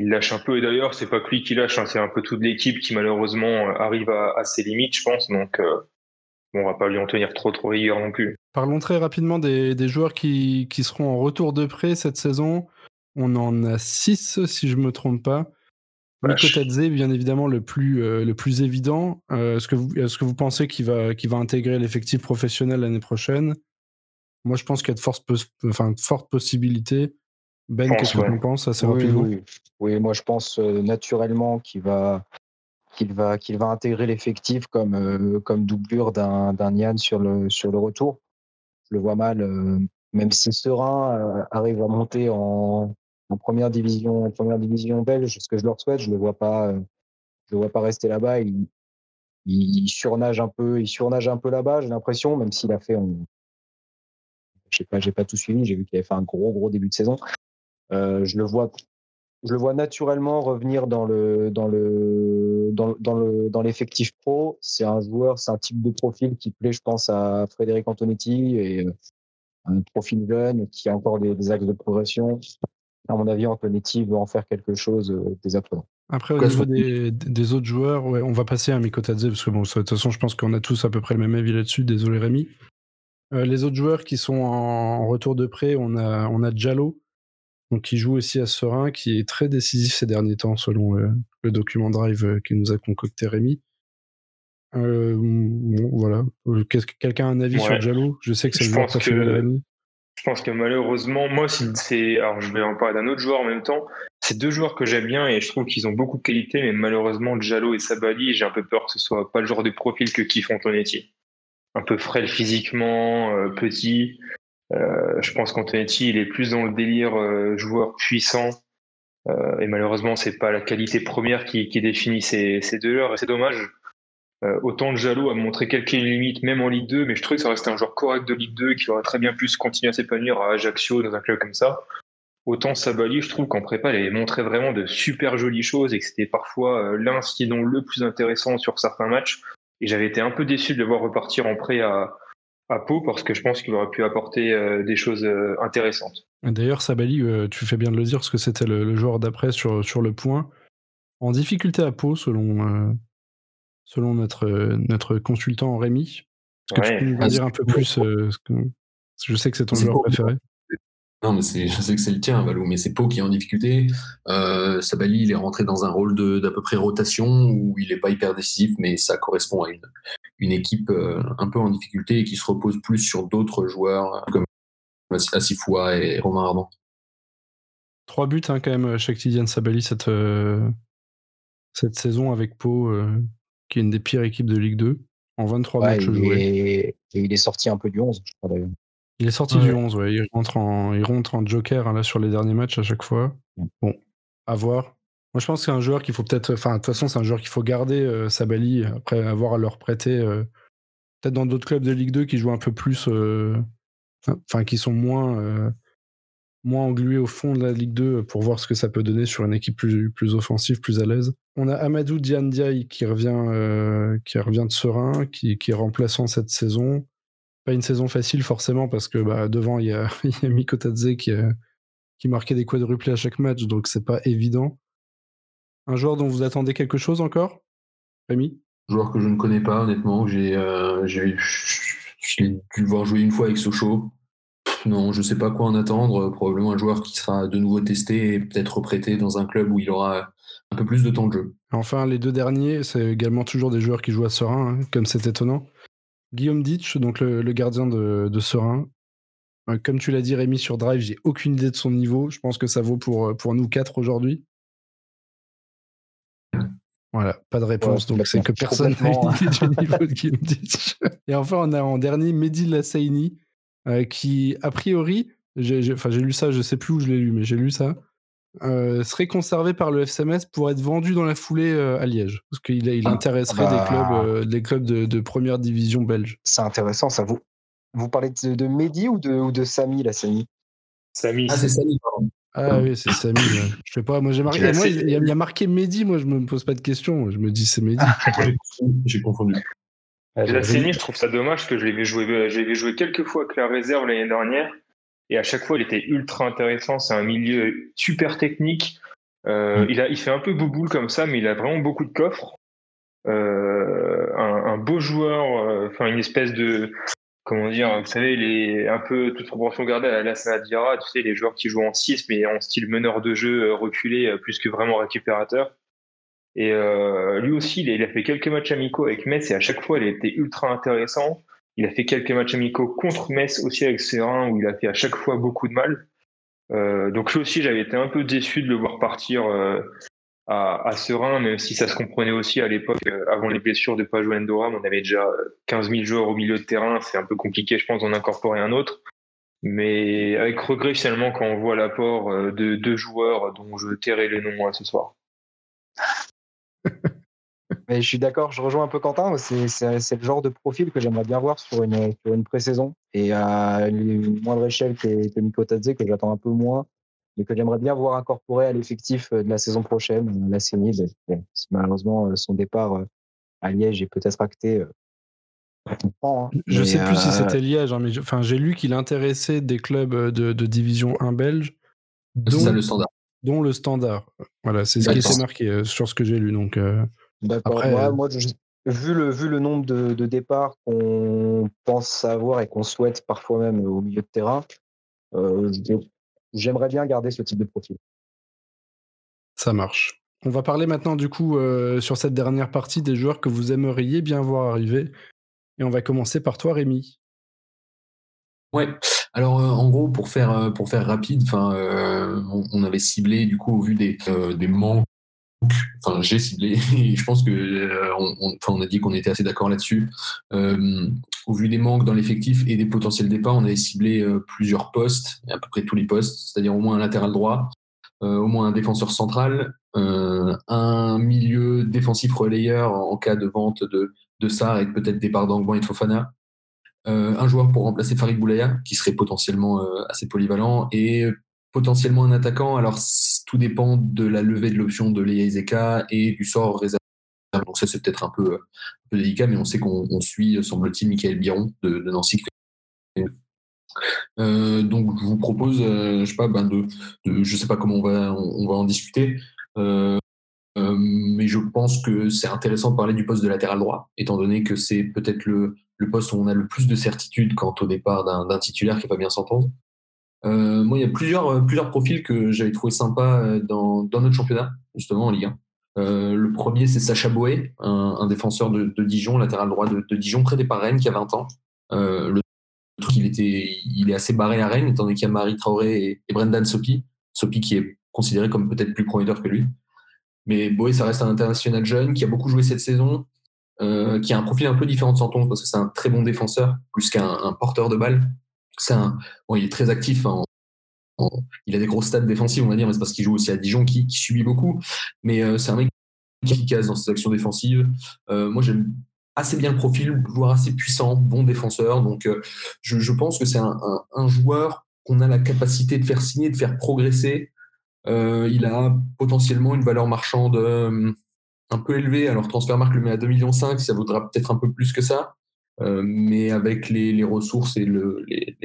il lâche un peu. Et d'ailleurs, c'est pas que lui qui lâche, hein, c'est un peu toute l'équipe qui malheureusement arrive à, à, ses limites, je pense. Donc, euh, on va pas lui en tenir trop trop rigueur non plus. Parlons très rapidement des, des joueurs qui, qui seront en retour de prêt cette saison. On en a six, si je me trompe pas. Mikotadze, bien évidemment, le plus, euh, le plus évident. Euh, est-ce, que vous, est-ce que vous pensez qu'il va, qu'il va intégrer l'effectif professionnel l'année prochaine? Moi, je pense qu'il y a de fortes, enfin, de fortes possibilités. Ben, qu'est-ce que tu penses assez oui, rapidement oui. oui, moi, je pense euh, naturellement qu'il va, qu'il va, qu'il va intégrer l'effectif comme, comme doublure d'un, d'un Nian sur le, sur le retour. Je le vois mal, même si Serein arrive à monter en, en première division, en première division belge, ce que je leur souhaite, je le vois pas, euh, je le vois pas rester là-bas. Il, il, surnage un peu, il surnage un peu là-bas. J'ai l'impression, même s'il a fait, on... je sais pas, j'ai pas tout suivi. J'ai vu qu'il avait fait un gros gros début de saison. Euh, je le vois, je le vois naturellement revenir dans le dans le dans, dans le dans l'effectif pro. C'est un joueur, c'est un type de profil qui plaît, je pense, à Frédéric Antonetti et euh, un profil jeune qui a encore des, des axes de progression à mon avis, Antonetti veut en faire quelque chose euh, dès à présent. Après, au niveau des, autres joueurs, on va passer à Mikotadze, parce que bon, de toute façon, je pense qu'on a tous à peu près le même avis là-dessus. Désolé, Rémi. Euh, les autres joueurs qui sont en, retour de prêt, on a, on a Diallo, donc qui joue aussi à Serein, qui est très décisif ces derniers temps, selon le, document Drive euh, qui nous a concocté Rémi. voilà. Quelqu'un a un avis sur Diallo Je sais que c'est le joueur préféré de Rémi. Je pense que malheureusement, moi, c'est, alors je vais en parler d'un autre joueur en même temps. C'est deux joueurs que j'aime bien et je trouve qu'ils ont beaucoup de qualité, mais malheureusement, Jallo et Sabali, j'ai un peu peur que ce soit pas le genre de profil que kiffe Antonetti. Un peu frêle physiquement, euh, petit. Euh, je pense qu'Antonetti, il est plus dans le délire euh, joueur puissant. et malheureusement, c'est pas la qualité première qui, définit ces, deux joueurs et c'est dommage. Euh, autant Jalo a montré quelques limites, même en Ligue 2, mais je trouvais que ça restait un joueur correct de Ligue 2 qui aurait très bien pu continuer à s'épanouir à Ajaccio dans un club comme ça. Autant Sabali, je trouve qu'en prépa, il avait montré vraiment de super jolies choses et que c'était parfois euh, l'un, sinon le plus intéressant sur certains matchs. Et j'avais été un peu déçu de le voir repartir en prêt à, à Pau parce que je pense qu'il aurait pu apporter des choses intéressantes. D'ailleurs, Sabali, tu fais bien de le dire parce que c'était le, joueur d'après sur, sur le point. En difficulté à Pau, selon, selon notre, notre consultant Rémi. Est-ce que tu peux nous en dire un peu plus Je sais que c'est ton joueur préféré. Non, mais je sais que c'est le tien, Valou, mais c'est Pau qui est en difficulté. Euh, Sabali, il est rentré dans un rôle d'à peu près rotation où il n'est pas hyper décisif, mais ça correspond à une, une équipe euh, un peu en difficulté et qui se repose plus sur d'autres joueurs comme Asifoua et Romain Armand. Trois buts hein, quand même, chaque Tidiane Sabali cette, euh, cette saison avec Pau, euh, qui est une des pires équipes de Ligue 2, en 23 matchs joués. Et il est sorti un peu du 11, je crois d'ailleurs. Il est sorti du 11, ouais. Il rentre en, il rentre en joker hein, là, sur les derniers matchs à chaque fois. Bon, à voir. Moi, je pense que c'est un joueur qu'il faut peut-être. Enfin, de toute façon, c'est un joueur qu'il faut garder, euh, Sabali, après avoir à leur prêter. Euh, peut-être dans d'autres clubs de Ligue 2 qui jouent un peu plus. Euh, enfin, qui sont moins, moins englués au fond de la Ligue 2 pour voir ce que ça peut donner sur une équipe plus, plus offensive, plus à l'aise. On a Amadou Diandiaï qui revient, qui revient de Serein, qui, qui est remplaçant cette saison pas une saison facile forcément parce que bah, devant il y a, y a Miko Tadze qui, qui marquait des quadruplés à chaque match, donc c'est pas évident. Un joueur dont vous attendez quelque chose encore, Rémi? Un joueur que je ne connais pas honnêtement, j'ai euh, dû le voir jouer une fois avec Sochaux. Non, je sais pas quoi en attendre. Probablement un joueur qui sera de nouveau testé et peut-être reprêté dans un club où il aura un peu plus de temps de jeu. Enfin, les deux derniers, c'est également toujours des joueurs qui jouent à Serein, hein, comme c'est étonnant. Guillaume Ditch, donc le, gardien de, de Serein. Euh, comme tu l'as dit, Rémi, sur Drive, j'ai aucune idée de son niveau. Je pense que ça vaut pour, euh, pour nous quatre aujourd'hui. Voilà, pas de réponse, donc c'est que personne n'a une idée du niveau de Guillaume Ditch. Et enfin, on a en dernier Mehdi Lassaini, euh, qui, a priori, j'ai lu ça, je sais plus où je l'ai lu, mais j'ai lu ça, euh, serait conservé par le FCMS pour être vendu dans la foulée euh, à Liège. Parce qu'il il ah, intéresserait des clubs, euh, des clubs de, première division belge. C'est intéressant, ça. Vous, vous parlez de, de Mehdi ou de, ou de Samy, la Samy Samy. Ah, c'est Samy, pardon. Ah oui, c'est Samy. Je sais pas, moi j'ai marqué. Moi, il, y a, marqué Mehdi, moi je me pose pas de questions. Je me dis c'est Mehdi. j'ai confondu. La Samy, je trouve ça dommage parce que je l'avais joué, joué quelques fois avec la réserve l'année dernière. Et à chaque fois, il était ultra intéressant. C'est un milieu super technique. Euh, il, a, il fait un peu bouboule comme ça, mais il a vraiment beaucoup de coffres. Euh, un, beau joueur, euh, enfin une espèce de, comment dire, vous savez, les, un peu toute proportion gardée à la Sanadira, tu sais, les joueurs qui jouent en 6, mais en style meneur de jeu reculé, plus que vraiment récupérateur. Et lui aussi, il a, a, fait quelques matchs amicaux avec Metz et à chaque fois, il était ultra intéressant. Il a fait quelques matchs amicaux contre Metz aussi avec Serein où il a fait à chaque fois beaucoup de mal. Euh, donc lui aussi, j'avais été un peu déçu de le voir partir euh, à, à, Serein, même si ça se comprenait aussi à l'époque, euh, avant les blessures de Pajou Endoram, on avait déjà 15 000 joueurs au milieu de terrain. C'est un peu compliqué, je pense, d'en incorporer un autre. Mais avec regret finalement quand on voit l'apport de deux joueurs dont je tairai les noms ce soir. Mais je suis d'accord, je rejoins un peu Quentin. C'est le genre de profil que j'aimerais bien voir sur une, sur une pré-saison et à une moindre échelle que, que Miko que j'attends un peu moins, mais que j'aimerais bien voir incorporé à l'effectif de la saison prochaine. La CENI, malheureusement, euh, son départ euh, à Liège est peut-être acté. Euh, hein. Je ne sais plus si c'était Liège, hein, mais enfin, j'ai lu qu'il intéressait des clubs de, de division 1 belge. Dont, ça, le standard. Dont le standard. Voilà, c'est ce qui s'est marqué sur ce que j'ai lu. Donc, D'accord. Moi, vu, le, vu le nombre de, départs qu'on pense avoir et qu'on souhaite parfois même au milieu de terrain, euh, j'aimerais bien garder ce type de profil. Ça marche. On va parler maintenant du coup euh, sur cette dernière partie des joueurs que vous aimeriez bien voir arriver. Et on va commencer par toi, Rémi. Ouais. Alors euh, en gros, pour faire pour faire rapide, enfin, on, avait ciblé du coup au vu des des manques enfin j'ai ciblé je pense que euh, a dit qu'on était assez d'accord là-dessus. Euh, au vu des manques dans l'effectif et des potentiels départs, on avait ciblé euh, plusieurs postes, à peu près tous les postes, c'est-à-dire au moins un latéral droit, au moins un défenseur central, un milieu défensif relayeur en, cas de vente de, de et peut-être départ d'Angban et de Fofana. un joueur pour remplacer Farid Boulaya, qui serait potentiellement assez polyvalent, et potentiellement un attaquant. Alors, tout dépend de la levée de l'option de Izeka et du sort réservé. Donc, ça, c'est peut-être un peu, délicat, mais on sait qu'on suit, semble-t-il, Michael Biron de, Nancy, fait donc je vous propose, je sais pas, ben de, sais pas comment on va, on, va en discuter, mais je pense que c'est intéressant de parler du poste de latéral droit, étant donné que c'est peut-être le, le, poste où on a le plus de certitude quant au départ d'un titulaire qui va bien s'entendre. Euh, moi, il y a plusieurs, euh, plusieurs profils que j'avais trouvé sympas euh, dans, dans, notre championnat, justement en Ligue 1. Euh, le premier, c'est Sacha Boé, un, un défenseur de, de, Dijon, latéral droit de, Dijon, près des Rennes, qui a 20 ans. Euh, le truc, il, était, il est assez barré à Rennes, étant donné qu'il y a Marie Traoré et, et Brendan Sopi. Sopi qui est considéré comme peut-être plus prometteur que lui. Mais Boé, ça reste un international jeune qui a beaucoup joué cette saison, euh, qui a un profil un peu différent de Santon parce que c'est un très bon défenseur, plus qu'un porteur de balle c'est un, il est très actif. Hein. il a des grosses stats défensives, on va dire, mais c'est parce qu'il joue aussi à Dijon qui, subit beaucoup. Mais euh, c'est un mec qui efficace dans ses actions défensives. Euh, moi, j'aime assez bien le profil, joueur assez puissant, bon défenseur. Donc, euh, je, pense que c'est un, joueur qu'on a la capacité de faire signer, de faire progresser. il a potentiellement une valeur marchande un peu élevée. Alors, Transfermarkt le met à 2,5 millions, ça vaudra peut-être un peu plus que ça. Euh, mais avec les, ressources et le, les,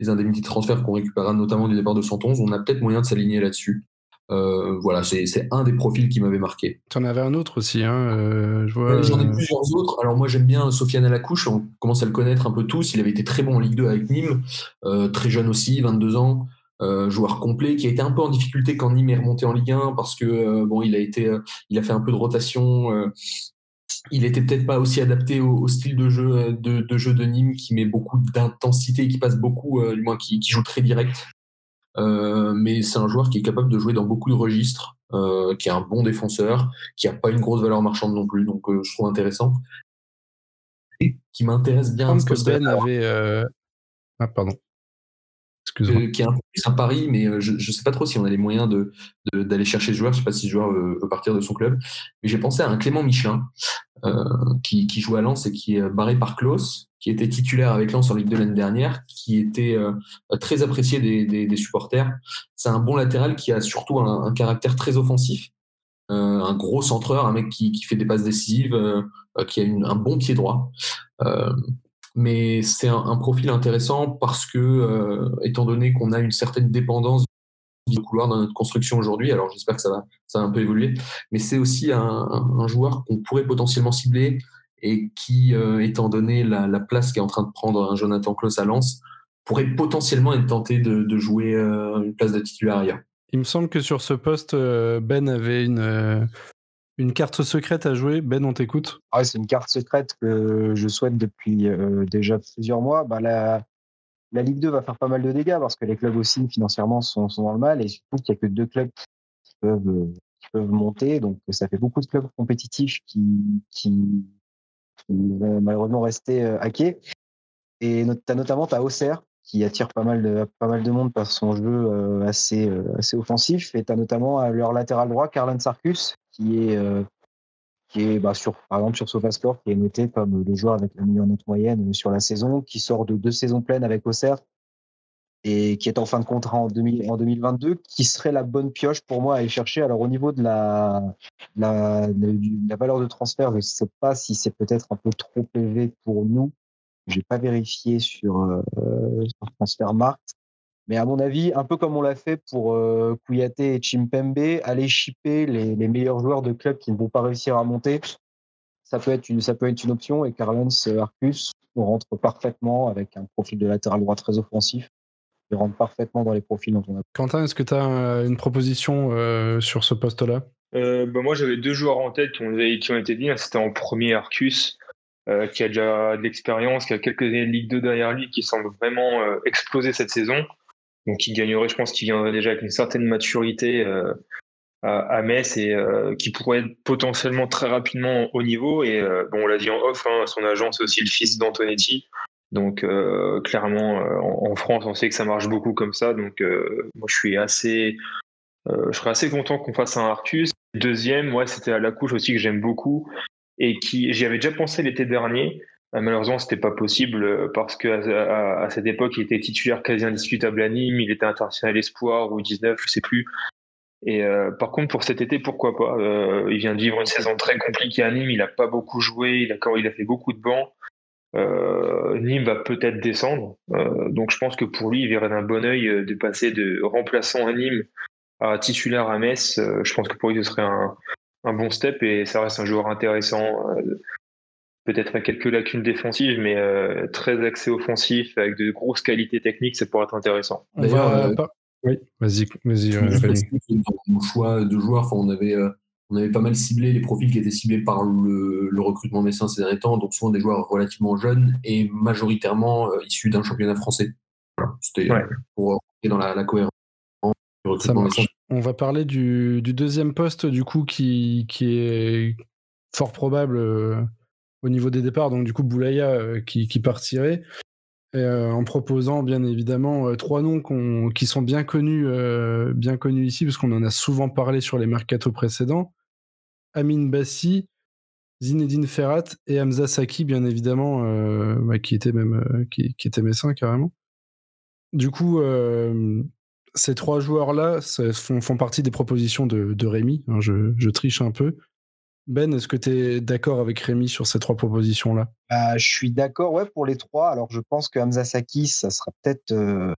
les, indemnités de transfert qu'on récupérera notamment du départ de 111, on a peut-être moyen de s'aligner là-dessus. Euh, voilà, c'est un des profils qui m'avait marqué. Tu en avais un autre aussi, hein, euh, J'en ai plusieurs autres. Alors moi j'aime bien Sofiane Alacouche, on commence à le connaître un peu tous. Il avait été très bon en Ligue 2 avec Nîmes, très jeune aussi, 22 ans. joueur complet qui a été un peu en difficulté quand Nîmes est remonté en Ligue 1 parce que bon il a été il a fait un peu de rotation il était peut-être pas aussi adapté au, style de jeu euh, de, jeu de Nîmes qui met beaucoup d'intensité, qui passe beaucoup, euh, du moins qui, joue très direct. Euh, mais c'est un joueur qui est capable de jouer dans beaucoup de registres, qui est un bon défenseur, qui a pas une grosse valeur marchande non plus, donc je trouve intéressant. Et qui m'intéresse bien. que Ben avait. Ah pardon. Euh, qui est un peu plus un pari, mais euh, je ne sais pas trop si on a les moyens d'aller de, chercher ce joueur. Je ne sais pas si ce joueur veut, partir de son club. Mais j'ai pensé à un Clément Michelin euh, qui, joue à Lens et qui est barré par Klaus, qui était titulaire avec Lens en Ligue 2 l'année dernière, qui était très apprécié des, des, supporters. C'est un bon latéral qui a surtout un, caractère très offensif. un gros centreur, un mec qui, qui fait des passes décisives, qui a un bon pied droit mais c'est un, profil intéressant parce que, euh, étant donné qu'on a une certaine dépendance du couloir dans notre construction aujourd'hui, alors j'espère que ça va, ça va un peu évoluer, mais c'est aussi un, joueur qu'on pourrait potentiellement cibler et qui, euh, étant donné la, place qu'est en train de prendre un Jonathan Klaus à Lens, pourrait potentiellement être tenté de, jouer euh, une place de titulaire. Il me semble que sur ce poste, Ben avait une, une carte secrète à jouer, Ben, on t'écoute. Ah c'est une carte secrète que je souhaite depuis euh, déjà plusieurs mois. Bah, la, Ligue 2 va faire pas mal de dégâts parce que les clubs aussi financièrement sont, dans le mal et surtout qu'il n'y a que deux clubs qui peuvent, qui peuvent monter. Donc ça fait beaucoup de clubs compétitifs qui, vont malheureusement rester euh, hackés. Et as notamment ta Auxerre qui attire pas mal de, pas mal de monde par son jeu euh, assez, assez offensif. Et tu as notamment leur latéral droit, Carlan Sarkus, qui est, euh, qui est bah, par exemple sur SofaScore, qui est noté comme le joueur avec la meilleure note moyenne sur la saison, qui sort de deux saisons pleines avec Auxerre et qui est en fin de contrat en, 2000, en 2022, qui serait la bonne pioche pour moi à aller chercher. Alors au niveau de la, la, la valeur de transfert, je ne sais pas si c'est peut-être un peu trop élevé pour nous. J'ai pas vérifié sur, euh, sur Transfermarkt. Mais à mon avis, un peu comme on l'a fait pour euh, Kouyaté et Chimpembe, aller shipper les, les, meilleurs joueurs de club qui ne vont pas réussir à monter, ça peut être une, ça peut être une option. Et Carlens Arcus rentre parfaitement avec un profil de latéral droit très offensif. Il rentre parfaitement dans les profils dont on a. Quentin, est-ce que tu as une proposition euh, sur ce poste-là? Euh, bah moi, j'avais deux joueurs en tête qui ont, qui ont été dit. C'était en premier Arcus, euh, qui a déjà de l'expérience, qui a quelques années de Ligue 2 derrière lui, qui semble vraiment euh, exploser cette saison. Donc il gagnerait, je pense qu'il viendrait déjà avec une certaine maturité euh, à, Metz et euh, qui pourrait être potentiellement très rapidement au niveau. Et euh, bon, on l'a dit en off, hein, son agent c'est aussi le fils d'Antonetti. Donc clairement, en, France, on sait que ça marche beaucoup comme ça. Donc moi, je suis assez, je serais assez content qu'on fasse un Arcus. Deuxième, moi, c'était à la couche aussi que j'aime beaucoup et qui j'y avais déjà pensé l'été dernier. Euh, malheureusement, c'était pas possible euh, parce que à, cette époque, il était titulaire quasi indiscutable à Nîmes, il était international espoir ou 19, je sais plus. Et euh, par contre, pour cet été, pourquoi pas? Il vient de vivre une saison très compliquée à Nîmes, il a pas beaucoup joué, il a, fait beaucoup de bancs. Nîmes va peut-être descendre. donc je pense que pour lui, il verrait d'un bon oeil de passer de remplaçant à Nîmes à titulaire à Metz. je pense que pour lui, ce serait un bon step et ça reste un joueur intéressant. Peut-être à quelques lacunes défensives, mais très axé offensif, avec de grosses qualités techniques, ça pourrait être intéressant. D'ailleurs, oui, vas-y, vas-y. dans mon choix de joueurs, on avait on avait pas mal ciblé les profils qui étaient ciblés par le, recrutement messin ces derniers temps, donc souvent des joueurs relativement jeunes et majoritairement euh, issus d'un championnat français. C'était pour rentrer dans la, cohérence du recrutement messin. On va parler du, deuxième poste du coup qui, qui est fort probable euh, au niveau des départs, donc du coup Boulaya euh, qui, partirait. en proposant bien évidemment trois noms qui sont bien connus, bien connus ici, parce qu'on en a souvent parlé sur les mercatos précédents. Amin Bassi, Zinedine Ferrat et Hamza Saki, bien évidemment, euh, qui était même euh, qui, était messin carrément. Du coup, euh, ces trois joueurs-là font, partie des propositions de, de Rémi. Hein, je, triche un peu. Ben, est-ce que tu es d'accord avec Rémi sur ces trois propositions-là? Bah, Je suis d'accord ouais, pour les trois. Alors, je pense que Hamza Saki, ça sera peut-être un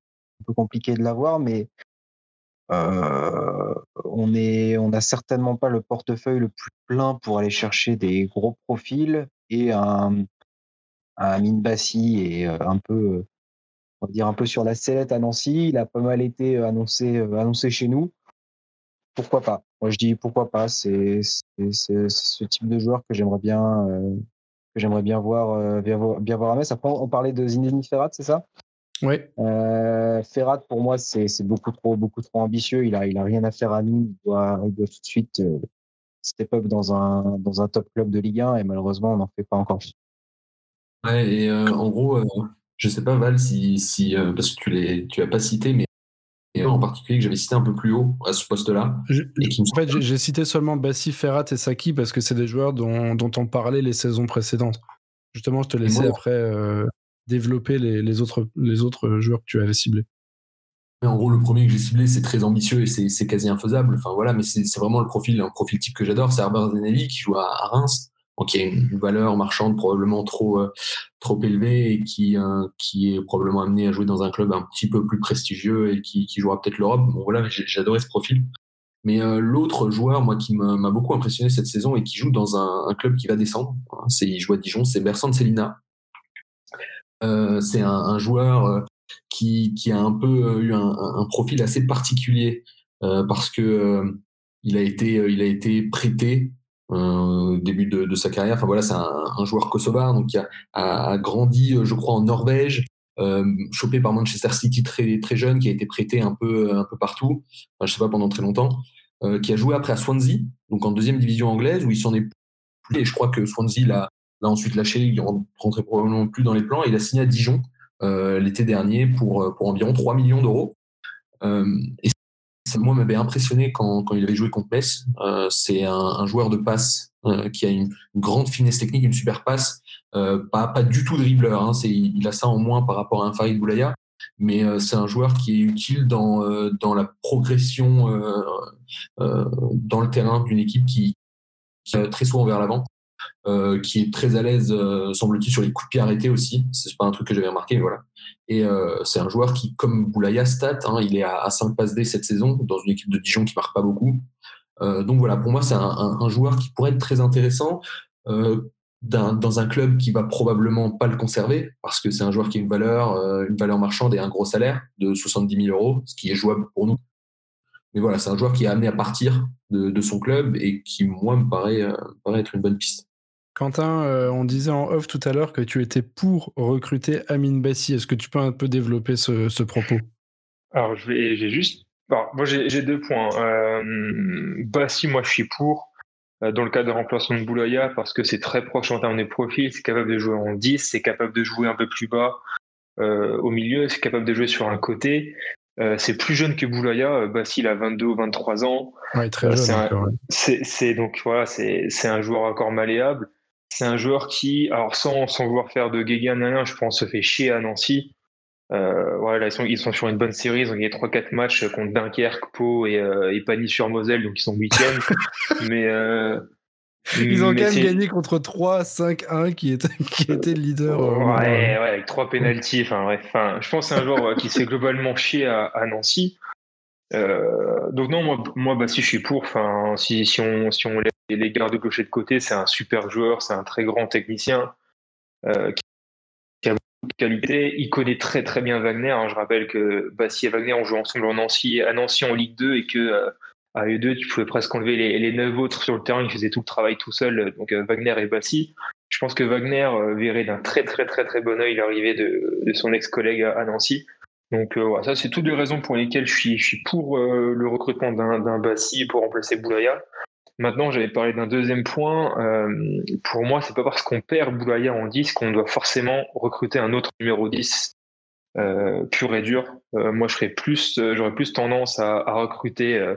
peu compliqué de l'avoir, mais euh, on on n'a certainement pas le portefeuille le plus plein pour aller chercher des gros profils et un, un Bassi est euh, un peu, on va dire un peu sur la sellette à Nancy. Il a pas mal été annoncé, euh, annoncé chez nous. Pourquoi pas Moi, je dis pourquoi pas. C'est ce type de joueur que j'aimerais bien, que j'aimerais bien voir, bien voir, bien voir à Metz. Après, on parlait de Zinedine Ferrat, c'est ça? Oui. Euh, Ferrat, pour moi, c'est beaucoup trop, beaucoup trop ambitieux. Il a, il a rien à faire à Nîmes. Il doit, il doit tout de suite euh, step up dans un, dans un top club de Ligue 1 et malheureusement, on n'en fait pas encore. Ouais, et euh, en gros, euh, je sais pas, Val, si, si parce que tu l'as, tu as pas cité, mais en particulier que j'avais cité un peu plus haut à ce poste-là. En fait, j'ai cité seulement Bassi, Ferrat et Saki parce que c'est des joueurs dont, dont, on parlait les saisons précédentes. Justement, je te laissais après développer les, autres, les autres joueurs que tu avais ciblés en gros, le premier que j'ai ciblé, c'est très ambitieux et c'est quasi infaisable. Enfin voilà, mais c'est vraiment le profil, un profil type que j'adore. C'est Herbert Zenelli qui joue à, Reims, donc qui a une valeur marchande probablement trop euh, trop élevée et qui euh, qui est probablement amené à jouer dans un club un petit peu plus prestigieux et qui, jouera peut-être l'Europe. Bon voilà, adoré ce profil. Mais euh, l'autre joueur, moi, qui m'a beaucoup impressionné cette saison et qui joue dans un, club qui va descendre, hein, c'est il joue à Dijon, c'est Bersan Selina. Euh, c'est un, joueur qui, qui, a un peu eu un, un profil assez particulier parce que il a été, il a été prêté au début de, de, sa carrière. Enfin voilà, c'est un, un, joueur kosovar donc qui a, a, grandi, je crois, en Norvège, euh, chopé par Manchester City très très jeune, qui a été prêté un peu un peu partout. Enfin, je sais pas pendant très longtemps, euh, qui a joué après à Swansea, donc en deuxième division anglaise où il s'en est plus. Et je crois que Swansea l'a ensuite lâché, il rentrait probablement plus dans les plans. Il a signé à Dijon euh, l'été dernier pour, euh, pour environ 3 millions d'euros. Euh, et moi, m'avait impressionné quand, il avait joué contre Metz. Euh, c'est un, joueur de passe euh, qui a une, grande finesse technique, une super passe. pas, pas du tout dribbleur. Hein, il, a ça en moins par rapport à un Farid Boulaya. Mais c'est un joueur qui est utile dans, dans la progression dans le terrain d'une équipe qui, qui très souvent vers l'avant. Euh, qui est très à l'aise, euh, semble-t-il, sur les coups de pied arrêtés aussi. C'est pas un truc que j'avais remarqué, voilà. Et euh, c'est un joueur qui, comme Boulaya, stat, hein, il est à, 5 passes D cette saison, dans une équipe de Dijon qui marque pas beaucoup. donc voilà, pour moi, c'est un, un, joueur qui pourrait être très intéressant dans un club qui va probablement pas le conserver, parce que c'est un joueur qui a une valeur, une valeur marchande et un gros salaire de 70 000 euros, ce qui est jouable pour nous. Mais voilà, c'est un joueur qui est amené à partir de, de son club et qui, moi, me paraît, me paraît être une bonne piste. Quentin, euh, on disait en off tout à l'heure que tu étais pour recruter Amin Bassi. Est-ce que tu peux un peu développer ce, propos? Alors, je vais, j'ai juste. moi, j'ai deux points. Euh, Bassi, moi, je suis pour. Euh, dans le cas de remplacement de Boulaya, parce que c'est très proche en termes de profil, c'est capable de jouer en 10, c'est capable de jouer un peu plus bas au milieu, c'est capable de jouer sur un côté. c'est plus jeune que Boulaya. Bassi, il a 22 ou 23 ans. Ouais, très jeune. C'est donc voilà, c'est un joueur encore malléable. C'est un joueur qui, alors sans, sans vouloir faire de Guégan, je pense, se fait chier à Nancy. Euh, voilà, ils sont, ils sont sur une bonne série. Ils ont gagné 3-4 matchs contre Dunkerque, Pau et, euh, et Pagny sur Moselle, donc ils sont huitièmes. Mais euh, Ils ont Mais quand même gagné contre 3, 5, 1 qui était, qui était le leader. Ouais, ouais, avec trois pénalties. Enfin, bref. Enfin, je pense que c'est un joueur qui s'est globalement chié à, à Nancy. Euh, donc non, moi, moi, bah si je suis pour. Enfin, si, si on si on les, les garde de de côté, c'est un super joueur, c'est un très grand technicien euh, qui, a beaucoup de qualité. Il connaît très très bien Wagner. hein. Je rappelle que Bassi et Wagner ont joué ensemble en Nancy, à Nancy en Ligue 2 et que euh, à eux deux, tu pouvais presque enlever les, les neuf autres sur le terrain. Ils faisaient tout le travail tout seul. Donc euh, Wagner et Bassi. Je pense que Wagner verrait d'un très très très très bon œil l'arrivée de, de son ex-collègue à Nancy. Donc euh, voilà, ça c'est toutes les raisons pour lesquelles je suis, je suis pour euh, le recrutement d'un Bassi pour remplacer Boulaya. Maintenant, j'avais parlé d'un deuxième point. Euh, pour moi, c'est pas parce qu'on perd Boulaya en 10 qu'on doit forcément recruter un autre numéro 10 euh, pur et dur. Euh, moi, je serais plus, euh, j'aurais plus tendance à, à recruter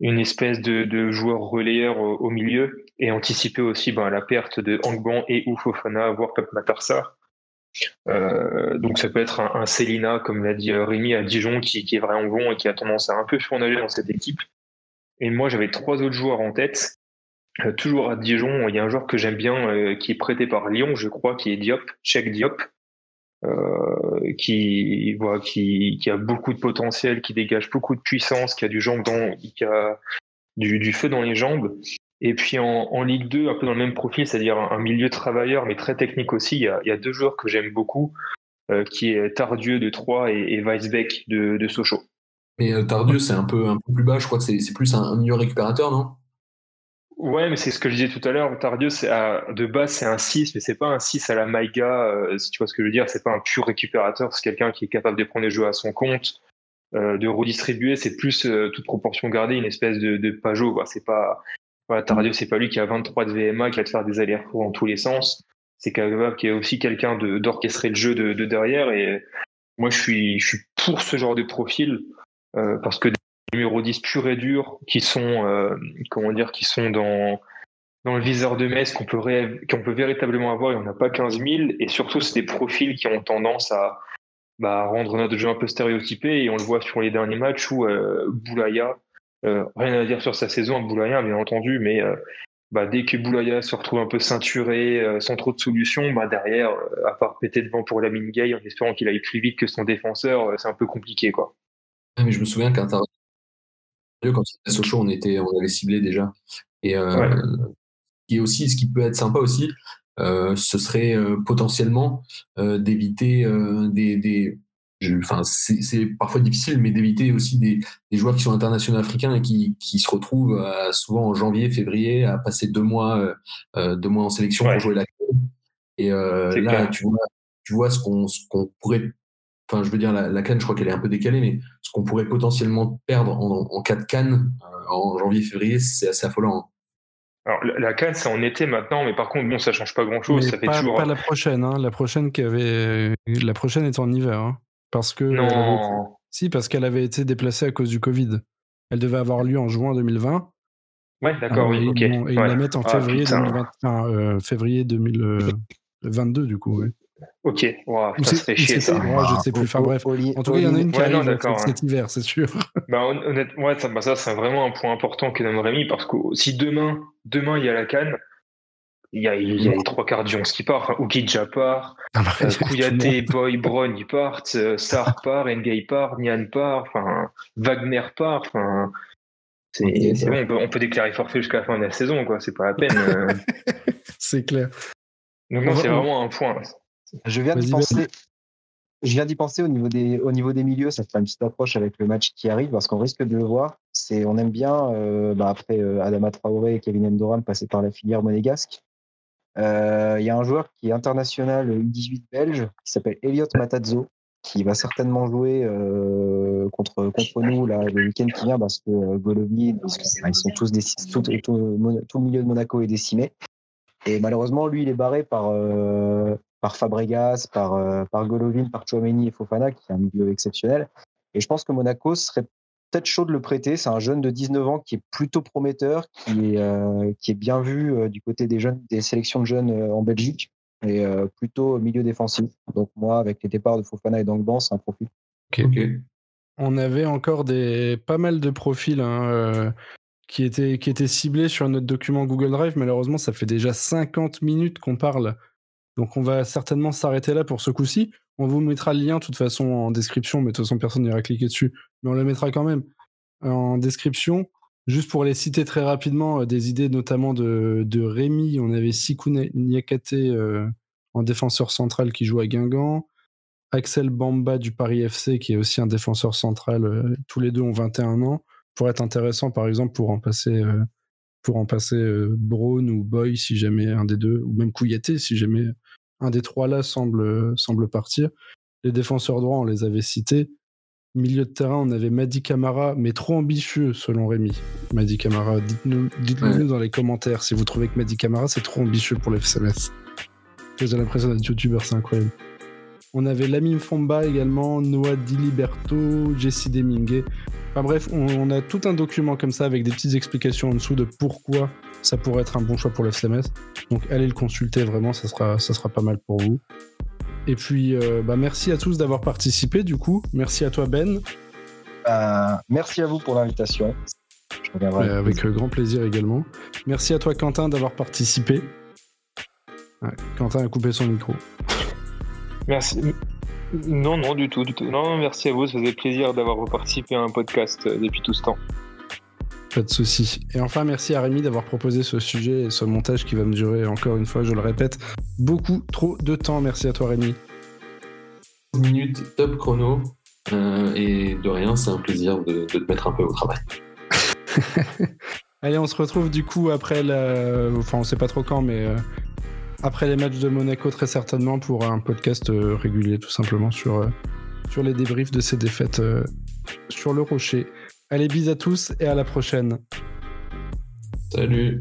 une espèce de, de joueur relayeur au, au milieu et anticiper aussi ben, la perte de Angban et ou voire Pep Matarsa. Euh, donc ça peut être un, Célina, comme l'a dit euh, Rémi à Dijon, qui, est vraiment bon et qui a tendance à un peu surnager dans cette équipe. Et moi j'avais trois autres joueurs en tête. Euh, toujours à Dijon, il y a un joueur que j'aime bien, qui est prêté par Lyon, je crois, qui est Diop, Cheikh Diop, qui, a beaucoup de potentiel, qui dégage beaucoup de puissance, qui a du feu dans les jambes. Et puis en, en Ligue 2, un peu dans le même profil, c'est-à-dire un, milieu travailleur, mais très technique aussi, il y a, il y a deux joueurs que j'aime beaucoup, euh, qui est Tardieu de Troyes et, et Weisbeck de, de Sochaux. Mais euh, Tardieu, c'est un peu, un peu plus bas. Je crois que c'est plus un, un milieu récupérateur, non? Ouais, mais c'est ce que je disais tout à l'heure. Tardieu, à- de base, c'est un 6, mais c'est pas un 6 à la Maïga, euh, si tu vois ce que je veux dire. C'est pas un pur récupérateur, c'est quelqu'un qui est capable de prendre les jeux à son compte, euh, de redistribuer. C'est plus, euh, toute proportion gardée, une espèce de, de Pajot. C'est pas, voilà, Tardieu, c'est pas lui qui a 23 de VMA, qui va te faire des allers-retours dans tous les sens. C'est capable, qui est aussi quelqu'un d'orchestrer le jeu de, de derrière. Et moi, je suis, je suis pour ce genre de profil, euh, parce que numéro 10 pur et dur qui sont euh, comment dire qui sont dans dans le viseur de Metz qu'on peut peut véritablement avoir il n'y en a pas 15 000 et surtout c'est des profils qui ont tendance à bah, rendre notre jeu un peu stéréotypé et on le voit sur les derniers matchs où euh, Boulaya euh, rien à dire sur sa saison Boulaya bien entendu mais euh, bah, dès que Boulaya se retrouve un peu ceinturé euh, sans trop de solutions bah, derrière à part péter devant pour la Gay en espérant qu'il aille plus vite que son défenseur c'est un peu compliqué quoi Ah, Mais je me souviens Tardieu, quand il était à Sochaux, on, était, on avait ciblé déjà. Et Ouais. et aussi, ce qui peut être sympa aussi, ce serait potentiellement d'éviter des. Enfin, c'est parfois difficile, mais d'éviter aussi des, des joueurs qui sont internationaux africains et qui, qui se retrouvent euh, souvent en janvier, février à passer deux mois, euh, euh, deux mois en sélection Ouais. pour jouer la CAN. Et euh, là, clair. tu vois, tu vois ce qu'on ce qu'on pourrait. Enfin, je veux dire, la, la canne, je crois qu'elle est un peu décalée, mais ce qu'on pourrait potentiellement perdre en, en cas de canne euh, en janvier, février, c'est assez affolant. hein. Alors, la, la CAN, c'est en été maintenant, mais par contre, bon, ça change pas grand Mais chose. Fait pas, toujours. pas la prochaine, hein. la prochaine qui avait, la prochaine est en hiver, hein. Parce que elle avait Non. si parce qu'elle avait été déplacée à cause du Covid. Elle devait avoir lieu en juin 2020. Ouais, d'accord, Euh, oui, et ok. ils, la mettent en Ah, février putain. 2020, enfin, euh, février 2022 du coup. ouais. Ok, c'est- ça fait ou chier ça. ouais, je sais plus. Enfin bref. Oli- En tout cas, il y en a une qui Ouais, non, arrive d'accord, cet, hiver, c'est sûr. Bah, hon- honnêtement, ouais, ça, bah, ça c'est vraiment un point important que nomme Rémi, parce que si demain, demain il y a la Cannes, il y a, il y a les trois quarts du 11 qui partent. Enfin, Oukidja part, Ah bah, euh, tout le Kouyaté. Boy, Brown, ils partent, euh, Sarr part, Ngay part, Nian part, enfin, Wagner part, enfin. C'est bon, on peut, on peut déclarer forfait jusqu'à la fin de la saison, quoi. C'est pas la peine. euh. c'est clair. Donc, non, c'est vraiment un point. Je viens penser. Je viens d'y penser au niveau des au niveau des milieux, ça fera une petite approche avec le match qui arrive parce qu'on risque de le voir. C'est on aime bien euh, bah, après euh, Adama Traoré et Kevin Endoram passés par la filière monégasque. Euh, Il y a un joueur qui est international U18 belge qui s'appelle Elliot Matazzo qui va certainement jouer euh, contre contre nous là le week-end qui vient parce que euh, Golovin parce que, ils sont tous déci- tout, tout, milieu de Monaco est décimé et malheureusement lui il est barré par euh, par Fabregas, par, euh, par Golovin, par Chouameni et Fofana, qui est un milieu exceptionnel. Et je pense que Monaco serait peut-être chaud de le prêter. C'est un jeune de 19 ans qui est plutôt prometteur, qui est, euh, qui est bien vu euh, du côté des jeunes, des sélections de jeunes euh, en Belgique, et euh, plutôt milieu défensif. Donc moi, avec les départs de Fofana et d'Angban, c'est un profil. Ok. Ok. On avait encore des pas mal de profils hein, euh, qui était, qui était ciblé sur notre document Google Drive. Malheureusement, ça fait déjà 50 minutes qu'on parle. Donc on va certainement s'arrêter là pour ce coup-ci. On vous mettra le lien de toute façon en description, mais de toute façon personne n'ira cliquer dessus. Mais on le mettra quand même en description. Juste pour les citer très rapidement, euh, des idées notamment de, Rémi. On avait Sikou Niakate euh, en défenseur central qui joue à Guingamp. Axel Bamba du Paris FC qui est aussi un défenseur central. euh, tous les deux ont 21 ans. Pourrait être intéressant par exemple pour remplacer, euh, pour remplacer euh, Braun ou Boy si jamais un des deux, ou même Kouyaté si jamais un des trois là semble, semble partir. Les défenseurs droits, on les avait cités. Milieu de terrain, on avait Madi Camara, mais trop ambitieux selon Rémi. Madi Camara, dites-nous dites Ouais. nous dans les commentaires si vous trouvez que Madi Camara c'est trop ambitieux pour le FCMS. J'ai l'impression d'être youtubeur, c'est incroyable. On avait Lamine Fomba également, Noah Diliberto, Jesse Demingue. Enfin bref, on, on a tout un document comme ça avec des petites explications en dessous de pourquoi ça pourrait être un bon choix pour le FCMS. Donc allez le consulter vraiment, ça sera, ça sera pas mal pour vous. Et puis, euh, bah, merci à tous d'avoir participé du coup. Merci à toi Ben, Euh, merci à vous pour l'invitation. Je reviendrai. euh, avec grand plaisir également. Merci à toi Quentin d'avoir participé. Quentin a coupé son micro. Merci. Non, non, du tout, du tout. Non, non, merci à vous. Ça faisait plaisir d'avoir participé à un podcast euh, depuis tout ce temps. Pas de souci. Et enfin, merci à Rémi d'avoir proposé ce sujet et ce montage qui va me durer, encore une fois, je le répète, beaucoup trop de temps. Merci à toi Rémi. 15 minutes top chrono. Euh, et de rien, c'est un plaisir de, de te mettre un peu au travail. Allez, on se retrouve du coup après la... Enfin, on sait pas trop quand, mais euh, après les matchs de Monaco très certainement pour un podcast euh, régulier tout simplement sur, euh, sur les débriefs de ces défaites sur le rocher. Allez, bis à tous et à la prochaine. Salut